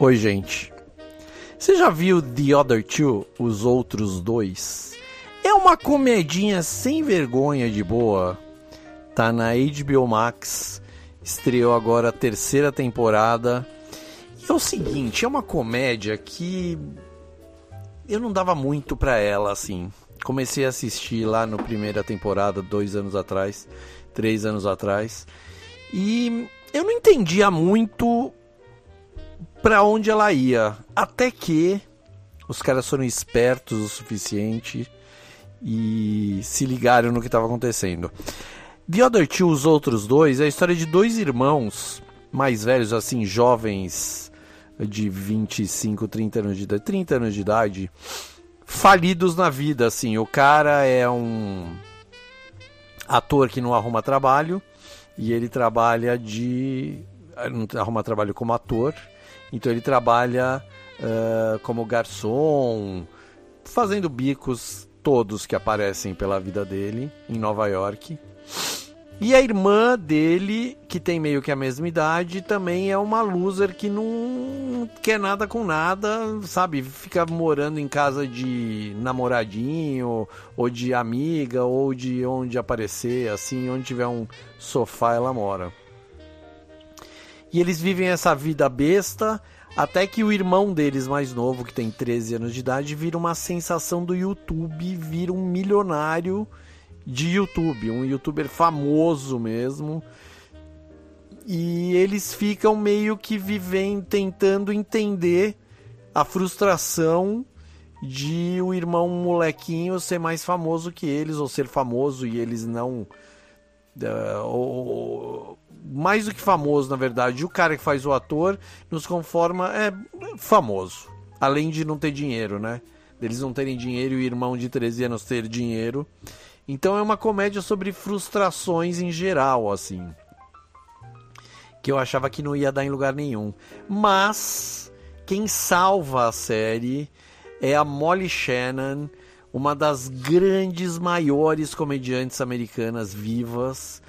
Oi, gente. Você já viu The Other Two, Os Outros Dois? É uma comedinha sem vergonha de boa. Tá na HBO Max. Estreou agora a terceira temporada. E é o seguinte, é uma comédia que eu não dava muito pra ela, assim. Comecei a assistir lá no primeira temporada, dois anos atrás, três anos atrás. E eu não entendia muito para onde ela ia. Até que os caras foram espertos o suficiente e se ligaram no que estava acontecendo. The Other Two, os outros dois, é a história de dois irmãos mais velhos, assim, jovens de 25, 30 anos de idade, 30 anos de idade, falidos na vida, assim. O cara é um ator que não arruma trabalho e ele trabalha de não arruma trabalho como ator, então ele trabalha uh, como garçom, fazendo bicos todos que aparecem pela vida dele em Nova York. E a irmã dele, que tem meio que a mesma idade, também é uma loser que não quer nada com nada, sabe? Fica morando em casa de namoradinho, ou de amiga, ou de onde aparecer, assim, onde tiver um sofá ela mora. E eles vivem essa vida besta, até que o irmão deles mais novo, que tem 13 anos de idade, vira uma sensação do YouTube, vira um milionário de YouTube, um youtuber famoso mesmo. E eles ficam meio que vivendo, tentando entender a frustração de o irmão molequinho ser mais famoso que eles, ou ser famoso e eles não. Uh, ou, mais do que famoso, na verdade, o cara que faz o ator nos conforma é famoso, além de não ter dinheiro, né? Eles não terem dinheiro e o irmão de 13 anos ter dinheiro. Então é uma comédia sobre frustrações em geral, assim. Que eu achava que não ia dar em lugar nenhum. Mas quem salva a série é a Molly Shannon, uma das grandes, maiores comediantes americanas vivas,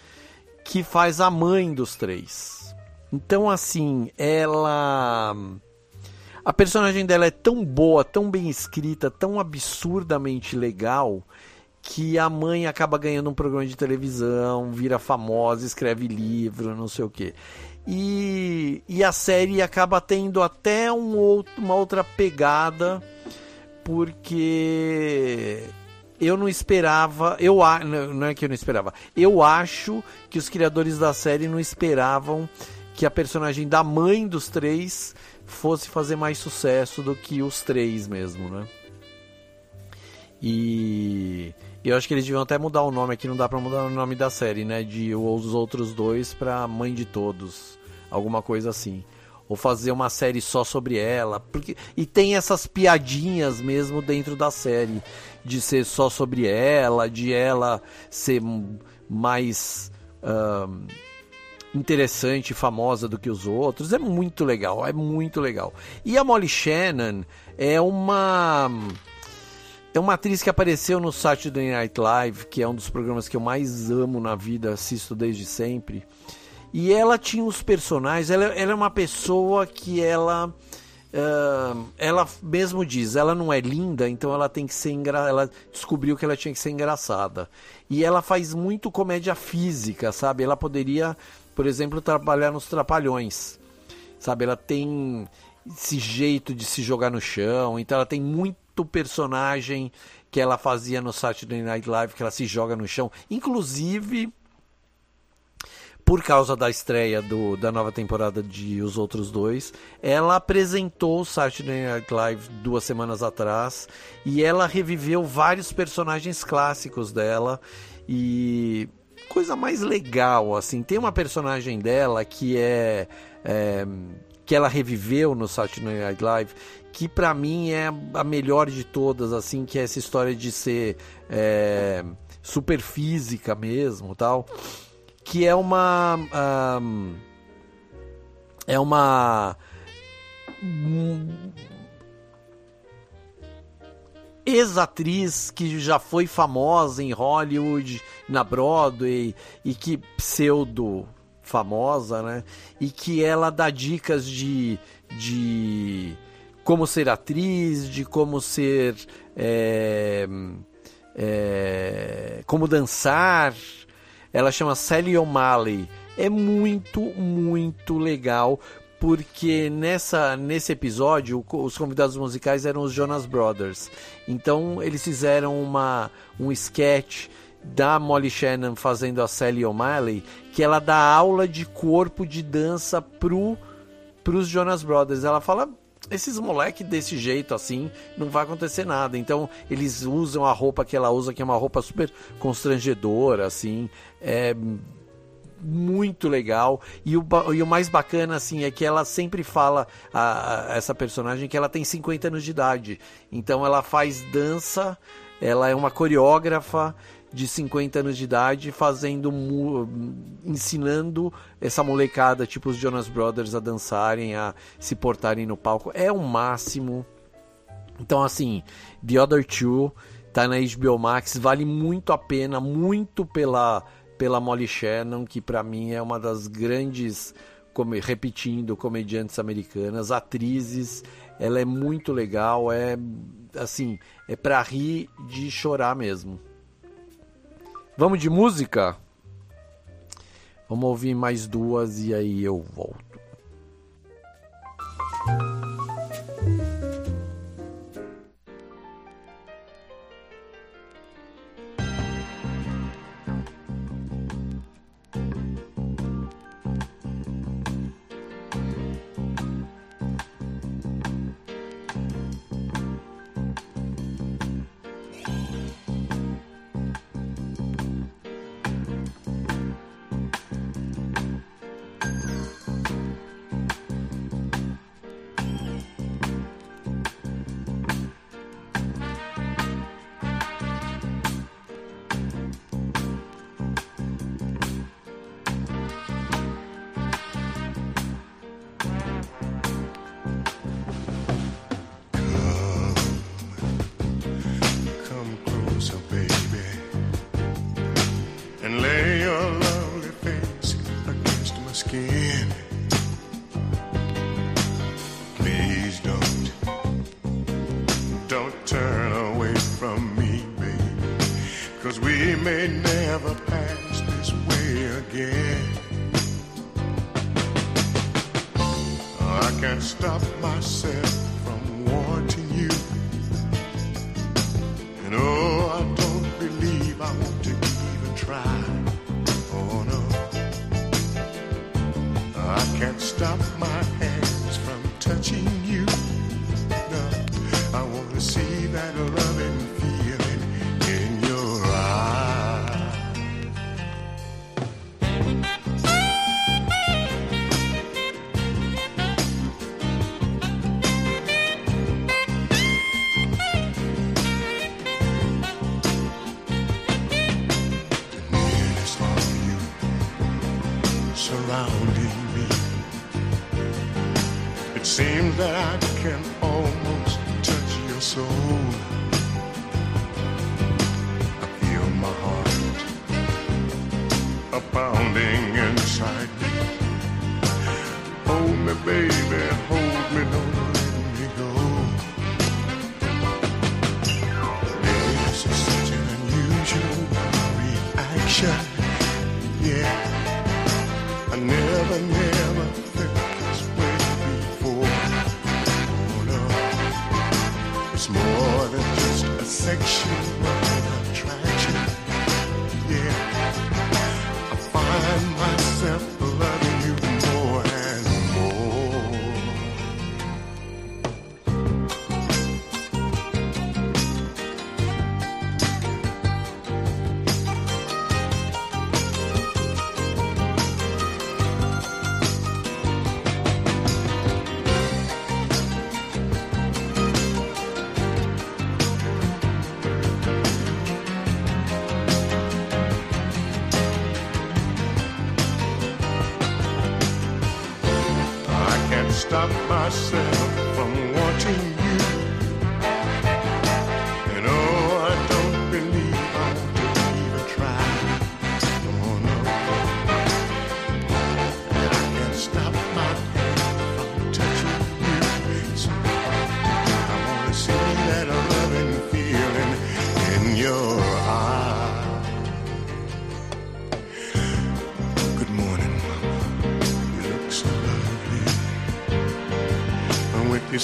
que faz a mãe dos três. Então, assim, ela. A personagem dela é tão boa, tão bem escrita, tão absurdamente legal que a mãe acaba ganhando um programa de televisão, vira famosa, escreve livro, não sei o quê. E, e a série acaba tendo até um outro, uma outra pegada, porque eu não esperava, eu não é que eu não esperava, eu acho que os criadores da série não esperavam que a personagem da mãe dos três fosse fazer mais sucesso do que os três mesmo, né? E eu acho que eles deviam até mudar o nome aqui, não dá pra mudar o nome da série, né? De os outros dois pra Mãe de Todos. Alguma coisa assim. Ou fazer uma série só sobre ela. Porque... E tem essas piadinhas mesmo dentro da série. De ser só sobre ela, de ela ser mais. Uh, interessante e famosa do que os outros. É muito legal, é muito legal. E a Molly Shannon é uma é uma atriz que apareceu no Saturday Night Live, que é um dos programas que eu mais amo na vida, assisto desde sempre. E ela tinha os personagens, ela, ela é uma pessoa que ela. Uh, ela mesmo diz, ela não é linda, então ela tem que ser engra... ela descobriu que ela tinha que ser engraçada. E ela faz muito comédia física, sabe? Ela poderia, por exemplo, trabalhar nos trapalhões. Sabe? Ela tem esse jeito de se jogar no chão, então ela tem muito personagem que ela fazia no Saturday Night Live, que ela se joga no chão. Inclusive, por causa da estreia do, da nova temporada de Os Outros Dois, ela apresentou o Saturday Night Live duas semanas atrás e ela reviveu vários personagens clássicos dela e coisa mais legal assim. Tem uma personagem dela que é, é que ela reviveu no Saturday Night Live que para mim é a melhor de todas, assim, que é essa história de ser é, super física mesmo, tal, que é uma um, é uma ex-atriz que já foi famosa em Hollywood, na Broadway e que pseudo famosa, né? E que ela dá dicas de, de como ser atriz, de como ser. É, é, como dançar. Ela chama Sally O'Malley. É muito, muito legal porque nessa nesse episódio os convidados musicais eram os Jonas Brothers. Então eles fizeram uma um sketch da Molly Shannon fazendo a Sally O'Malley, que ela dá aula de corpo de dança pro pros Jonas Brothers. Ela fala esses moleque desse jeito assim, não vai acontecer nada. Então, eles usam a roupa que ela usa, que é uma roupa super constrangedora, assim. É muito legal. E o, e o mais bacana, assim, é que ela sempre fala, a, a, essa personagem, que ela tem 50 anos de idade. Então ela faz dança, ela é uma coreógrafa de 50 anos de idade fazendo ensinando essa molecada tipo os Jonas Brothers a dançarem a se portarem no palco é o máximo então assim The Other Two tá na HBO Max vale muito a pena muito pela pela Molly Shannon, que para mim é uma das grandes, como, repetindo, comediantes americanas, atrizes. Ela é muito legal, é assim, é para rir de chorar mesmo. Vamos de música? Vamos ouvir mais duas e aí eu volto.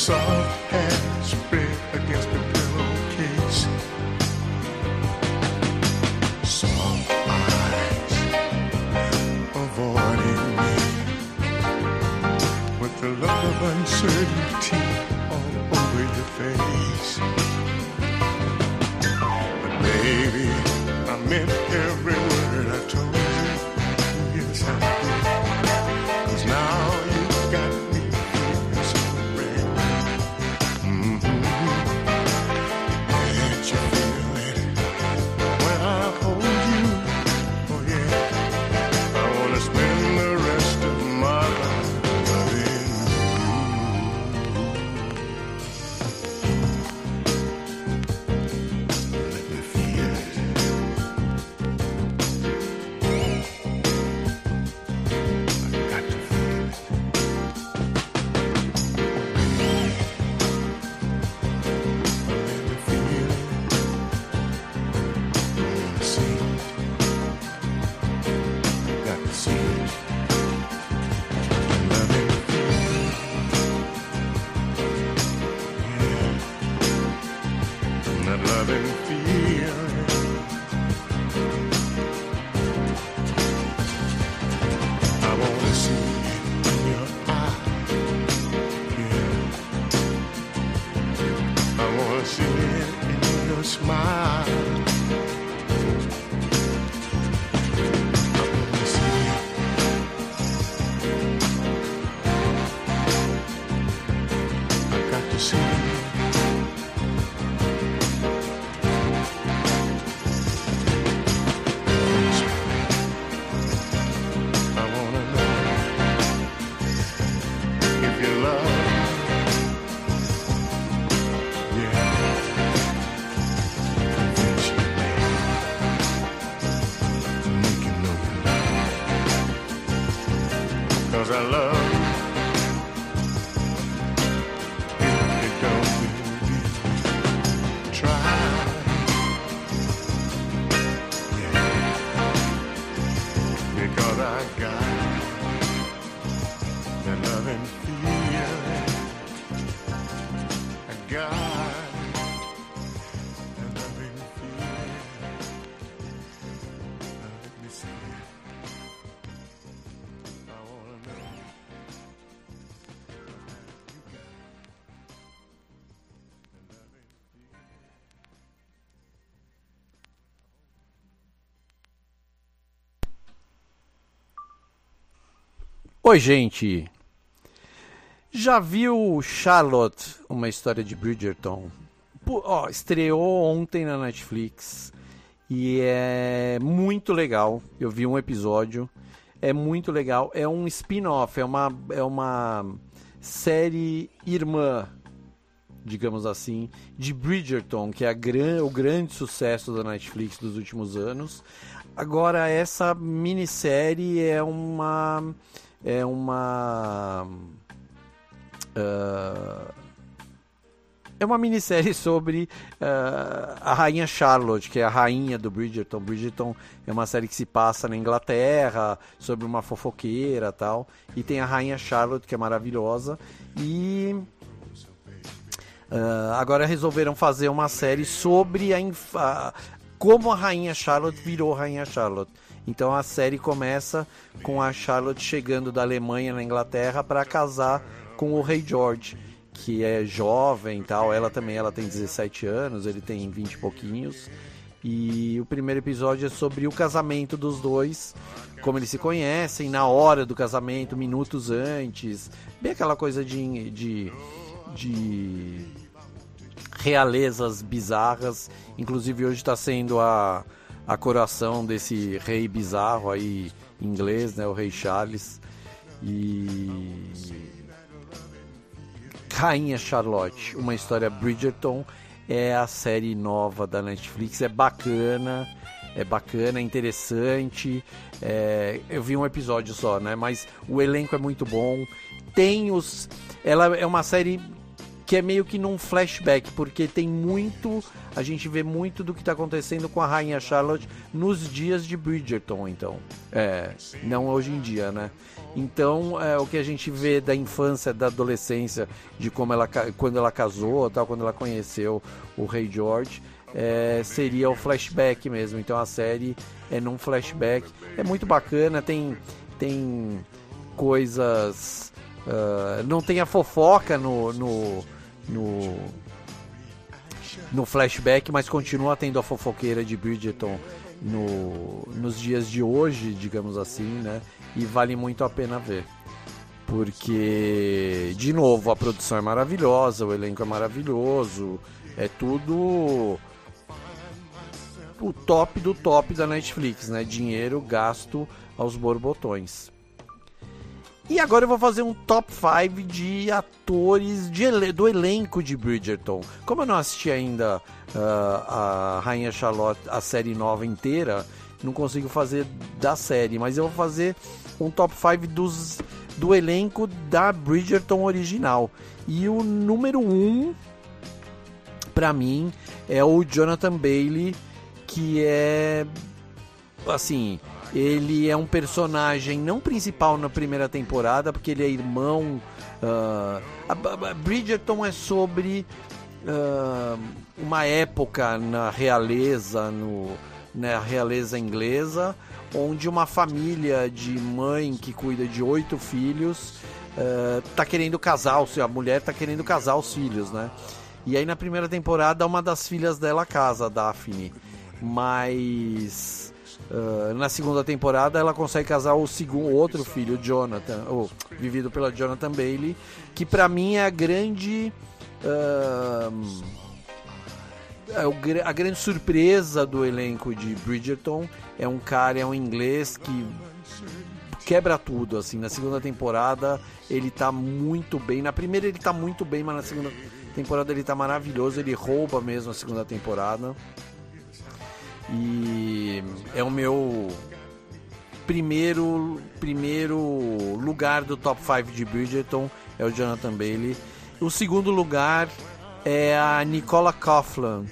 Soft hair spread against the pillowcase. Soft eyes avoiding me with the look of uncertainty all over your face. Oi, gente. Já viu Charlotte, uma história de Bridgerton? Pô, ó, estreou ontem na Netflix e é muito legal. Eu vi um episódio, é muito legal. É um spin-off, é uma, é uma série irmã, digamos assim, de Bridgerton, que é gran, o grande sucesso da Netflix dos últimos anos. Agora essa minissérie é uma é uma ah, é uma minissérie sobre ah, a rainha Charlotte, que é a rainha do Bridgerton. Bridgerton é uma série que se passa na Inglaterra, sobre uma fofoqueira tal. E tem a rainha Charlotte, que é maravilhosa. E ah, agora resolveram fazer uma série sobre a, a- como a rainha Charlotte virou rainha Charlotte. Então a série começa com a Charlotte chegando da Alemanha na Inglaterra para casar com o rei George, que é jovem tal. Ela também ela tem 17 anos, ele tem 20 e pouquinhos. E o primeiro episódio é sobre o casamento dos dois, como eles se conhecem, na hora do casamento, minutos antes. Bem aquela coisa de, de, de realezas bizarras. Inclusive hoje está sendo a, a coroação desse rei bizarro aí inglês, né, o rei Charles. E Rainha Charlotte, uma história Bridgerton, é a série nova da Netflix, é bacana, é bacana, é interessante. é, eu vi um episódio só, né? Mas o elenco é muito bom. Tem os. Ela é uma série que é meio que num flashback, porque tem muito, a gente vê muito do que está acontecendo com a rainha Charlotte nos dias de Bridgerton, então, é, não hoje em dia, né? Então, é, o que a gente vê da infância, da adolescência, de como ela, quando ela casou, tal, quando ela conheceu o rei George, é, seria o flashback mesmo. Então a série é num flashback, é muito bacana, tem tem coisas, uh, não tem a fofoca no, no no no flashback, mas continua tendo a fofoqueira de Bridgerton no, nos dias de hoje, digamos assim, né? E vale muito a pena ver. Porque, de novo, a produção é maravilhosa, o elenco é maravilhoso, é tudo o top do top da Netflix, né? Dinheiro gasto aos borbotões. E agora eu vou fazer um top 5 de atores de, do elenco de Bridgerton. Como eu não assisti ainda uh, a Rainha Charlotte, a série nova inteira, não consigo fazer da série, mas eu vou fazer um top 5 dos, do elenco da Bridgerton original. E o número 1, um, pra mim, é o Jonathan Bailey, que é. Assim, ele é um personagem não principal na primeira temporada, porque ele é irmão. Uh, a, a Bridgerton é sobre uh, uma época na realeza, no, na realeza inglesa, onde uma família de mãe que cuida de oito filhos uh, querendo casar, a mulher tá querendo casar os filhos, né? E aí na primeira temporada uma das filhas dela casa, a Daphne. Mas uh, na segunda temporada ela consegue casar o segundo outro filho, Jonathan, ou vivido pela Jonathan Bailey, que para mim é a grande uh, a grande surpresa do elenco de Bridgerton. É um cara, é um inglês que quebra tudo, assim, na segunda temporada ele tá muito bem, na primeira ele tá muito bem, mas na segunda temporada ele tá maravilhoso, ele rouba mesmo a segunda temporada. E é o meu primeiro primeiro lugar do top 5 de Bridgerton é o Jonathan Bailey. O segundo lugar é a Nicola Coughlan,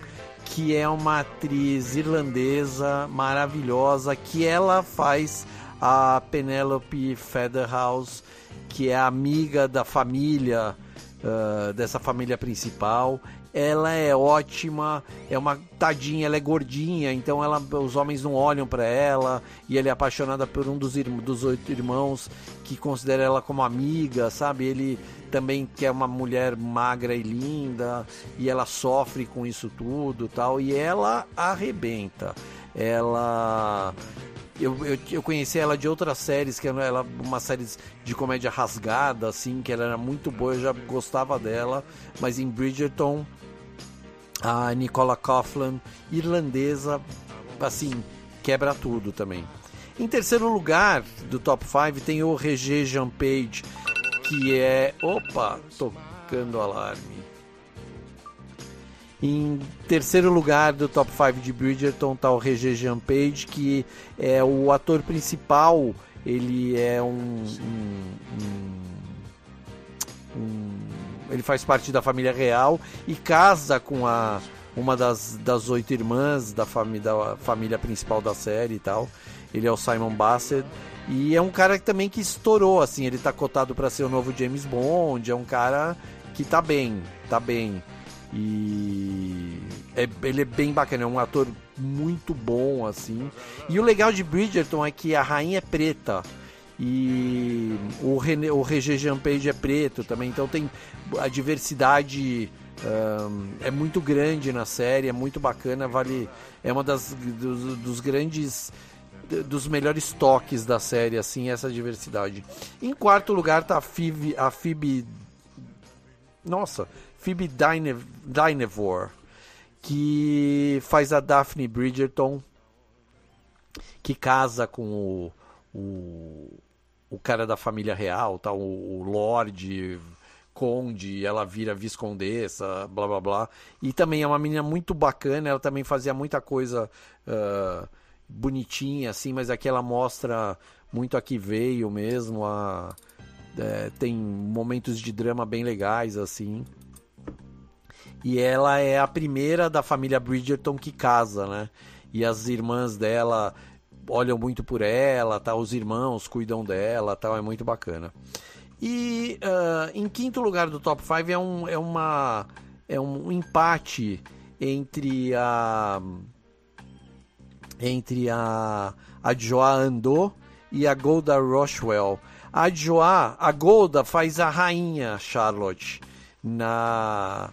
que é uma atriz irlandesa maravilhosa, que ela faz a Penelope Featherhouse, que é amiga da família uh, dessa família principal ela é ótima, é uma tadinha, ela é gordinha, então ela, os homens não olham para ela e ele é apaixonada por um dos, dos oito irmãos que considera ela como amiga, sabe? Ele também quer uma mulher magra e linda e ela sofre com isso tudo, tal, e ela arrebenta. Ela eu, eu, eu, conheci ela de outras séries, que ela uma série de comédia rasgada, assim, que ela era muito boa, eu já gostava dela, mas em Bridgerton a Nicola Coughlan, irlandesa, assim, quebra tudo também. Em terceiro lugar do top 5 tem o Regé Jean Page, que é. Opa, tocando alarme. Em terceiro lugar do top 5 de Bridgerton está o Regé Jean Page, que é o ator principal. Ele é um, um, um, um ele faz parte da família real e casa com a uma das, das oito irmãs da, fami, da família principal da série e tal. Ele é o Simon Bassett. E é um cara também que estourou, assim, ele tá cotado para ser o novo James Bond, é um cara que tá bem, tá bem. E é, ele é bem bacana, é um ator muito bom, assim. E o legal de Bridgerton é que a rainha é preta. E o, René, o Regé Jean Page é preto também, então tem a diversidade um, é muito grande na série, é muito bacana, vale é uma das dos, dos grandes dos melhores toques da série, assim, essa diversidade. Em quarto lugar tá a Phoebe, a Phoebe nossa, Phoebe Dynevor, que faz a Daphne Bridgerton, que casa com o, o, o cara da família real, tá? o, o Lorde conde, ela vira viscondessa, blá blá blá. E também é uma menina muito bacana, ela também fazia muita coisa uh, bonitinha, assim, mas aqui ela mostra muito a que veio mesmo. A, é, tem momentos de drama bem legais, assim. E ela é a primeira da família Bridgerton que casa, né? E as irmãs dela olham muito por ela, tá? Os irmãos cuidam dela, tal. É muito bacana. E uh, em quinto lugar do top 5 é um, é uma é um empate entre a entre a a Joa Andô e a Golda Rochwell. A Joa, a Golda faz a rainha Charlotte na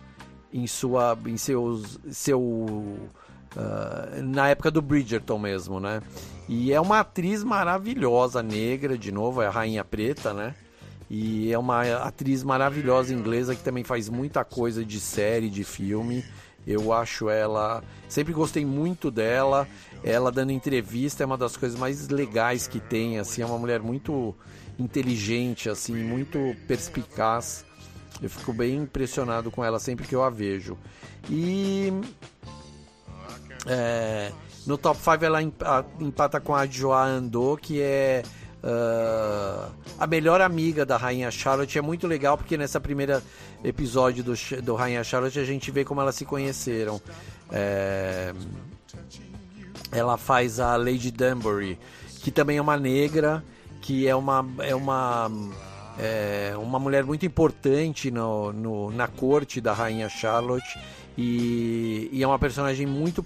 em sua em seus seu uh, na época do Bridgerton mesmo, né? E é uma atriz maravilhosa, negra, de novo, é a rainha preta, né? E é uma atriz maravilhosa inglesa que também faz muita coisa de série, de filme. Eu acho ela. Sempre gostei muito dela. Ela dando entrevista é uma das coisas mais legais que tem. Assim, é uma mulher muito inteligente, assim, muito perspicaz. Eu fico bem impressionado com ela sempre que eu a vejo. E. É, no top 5 ela empata com a Joa Andô, que é Uh, a melhor amiga da Rainha Charlotte é muito legal porque nessa primeira episódio do, do Rainha Charlotte a gente vê como elas se conheceram. É, ela faz a Lady Danbury, que também é uma negra, que é uma é uma é uma mulher muito importante no, no, na corte da Rainha Charlotte e, e é uma personagem muito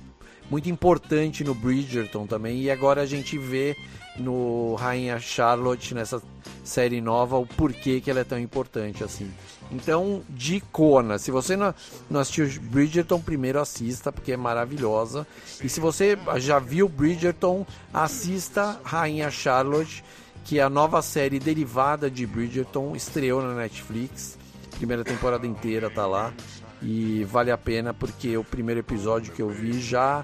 muito importante no Bridgerton também. E agora a gente vê no Rainha Charlotte, nessa série nova, o porquê que ela é tão importante assim. Então, de Kona, se você não, não assistiu Bridgerton, primeiro assista, porque é maravilhosa. E se você já viu Bridgerton, assista Rainha Charlotte, que é a nova série derivada de Bridgerton, estreou na Netflix. Primeira temporada inteira tá lá. E vale a pena porque o primeiro episódio que eu vi já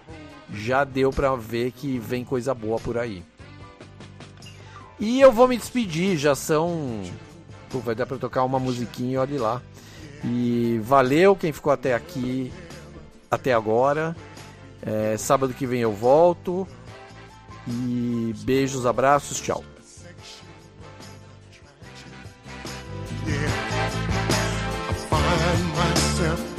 já deu para ver que vem coisa boa por aí. E eu vou me despedir, já são. Pô, vai dar pra tocar uma musiquinha, olhe lá. E valeu quem ficou até aqui, até agora. É, sábado que vem eu volto. E beijos, abraços, tchau. Toi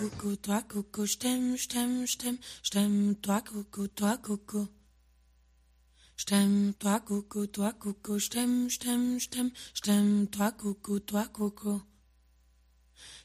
coucou, toi coucou, je t'aime, je t'aime, je t'aime, je t'aime, toi coucou, toi coucou. Je t'aime, toi coucou, toi coucou, je t'aime, je t'aime, je t'aime, je t'aime, toi coucou, toi coucou.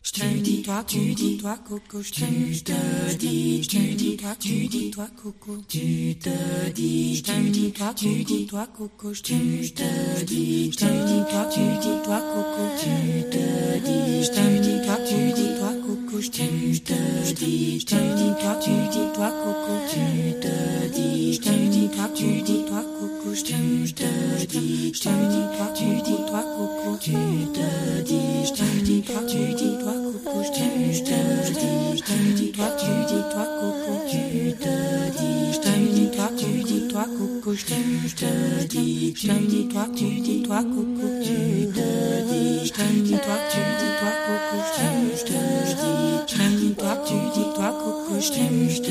Je t'aime, toi coucou, toi coucou, je t'aime, je te dis, te dis, toi coucou, toi coucou, tu te dis, je t'aime, toi coucou, toi coucou, je t'aime, je te dis, te dis, toi tu dis, toi coucou, tu te dis, je t'aime, toi tu dis, toi t'aime, je te dis, te dis, toi tu dis, toi coucou, tu te dis, je t'aime, toi tu dis, toi coucou, je te dis, je t'aime, toi tu dis, toi coucou, tu te dis, je t'aime, toi tu dis, toi coucou, je te dis, je t'aime, toi tu dis, toi coucou, tu te dis, je t'aime, toi tu dis, toi coucou, je te dis, je t'aime, toi tu dis, toi coucou, tu te dis, je t'aime, toi tu dis, toi coucou, je t'aime, je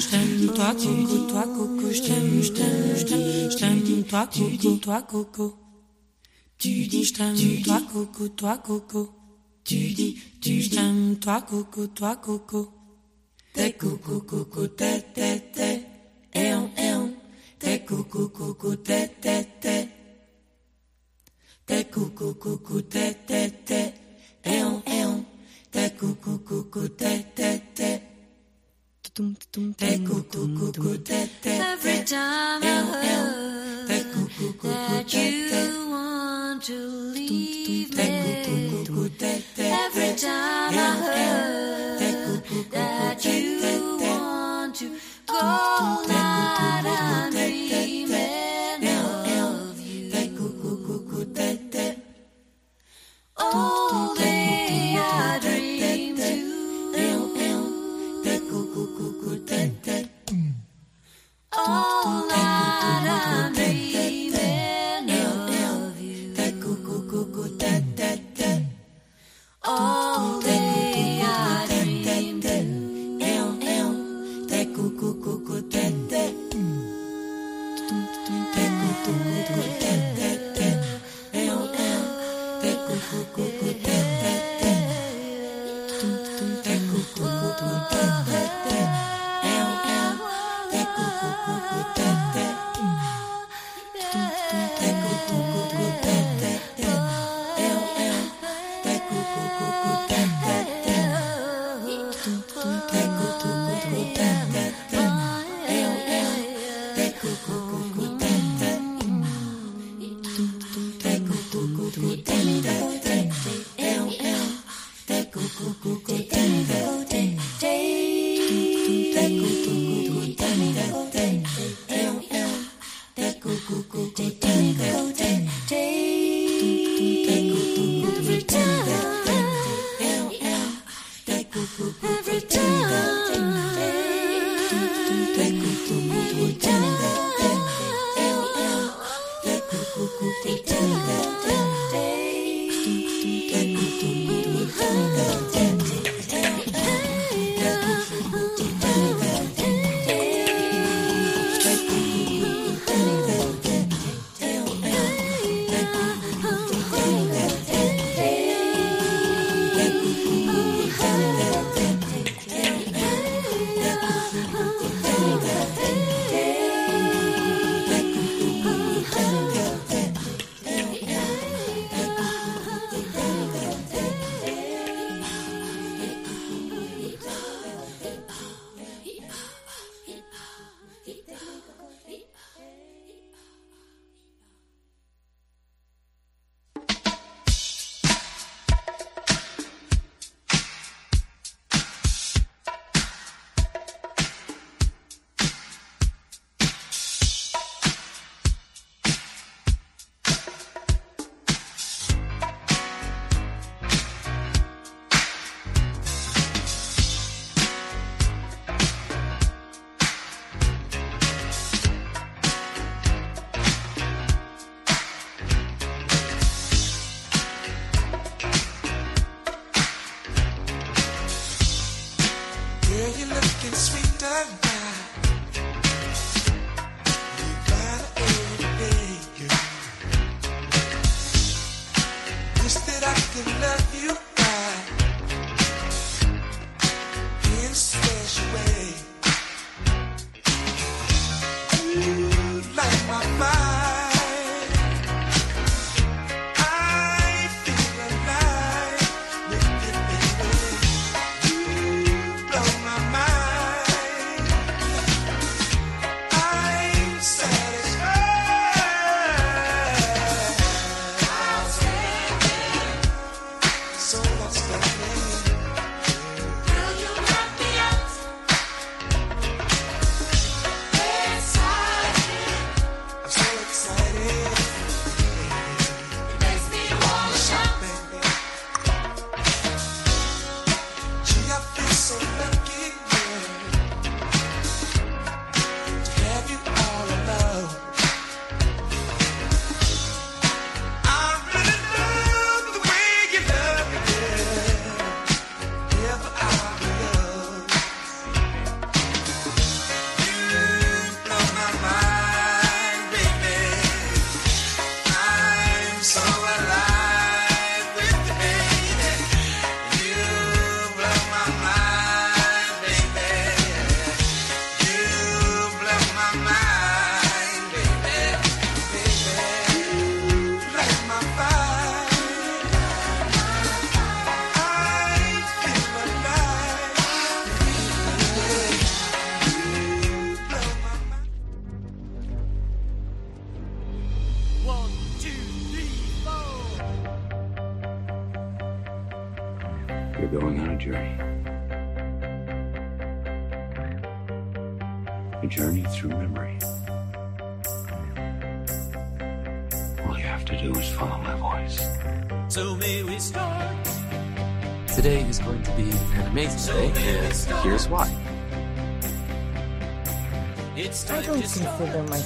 je t'aime, toi tu dis, toi coucou, je t'aime, je te dis, je t'aime, toi dis, toi coucou. Tu dis je t'aime, toi coucou, toi coucou. Tu dis, tu je t'aime, toi coucou, toi coucou. T'es coucou, coucou, t'es, t'es, t'es. Et on, et on. T'es coucou, coucou, t'es, t'es, t'es. T'es coucou, coucou, t'es, t'es, t'es. Et on, et on. T'es coucou, coucou, t'es, t'es, t'es. Every time. I.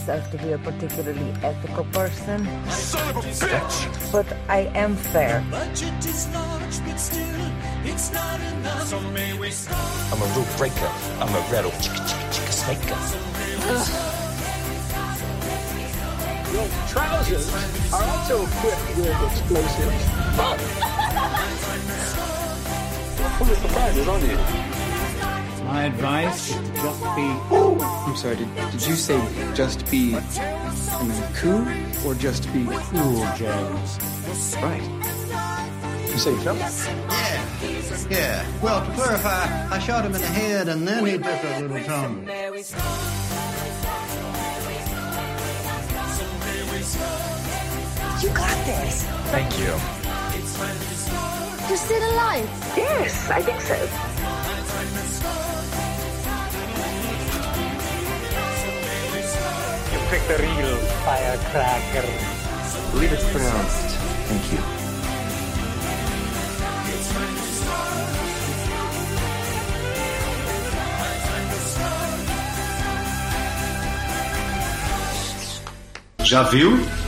myself to be a particularly ethical person. Son of a bitch! But I am fair. I'm a rule breaker. I'm a rattle chicka chicka chicka snaker. Your trousers are also equipped with explosives. Fuck! The surprises on you. My advice is to just be I'm sorry, did, did you say just be I mean, cool or just be cool, James? Right. You say Phil? Yeah. Yeah. Well, to clarify, I shot him in the head and then he took a little tumble. You got this. Thank you. You're still alive? Yes, I think so. Real firecracker. I believe it's pronounced thank you. Já viu?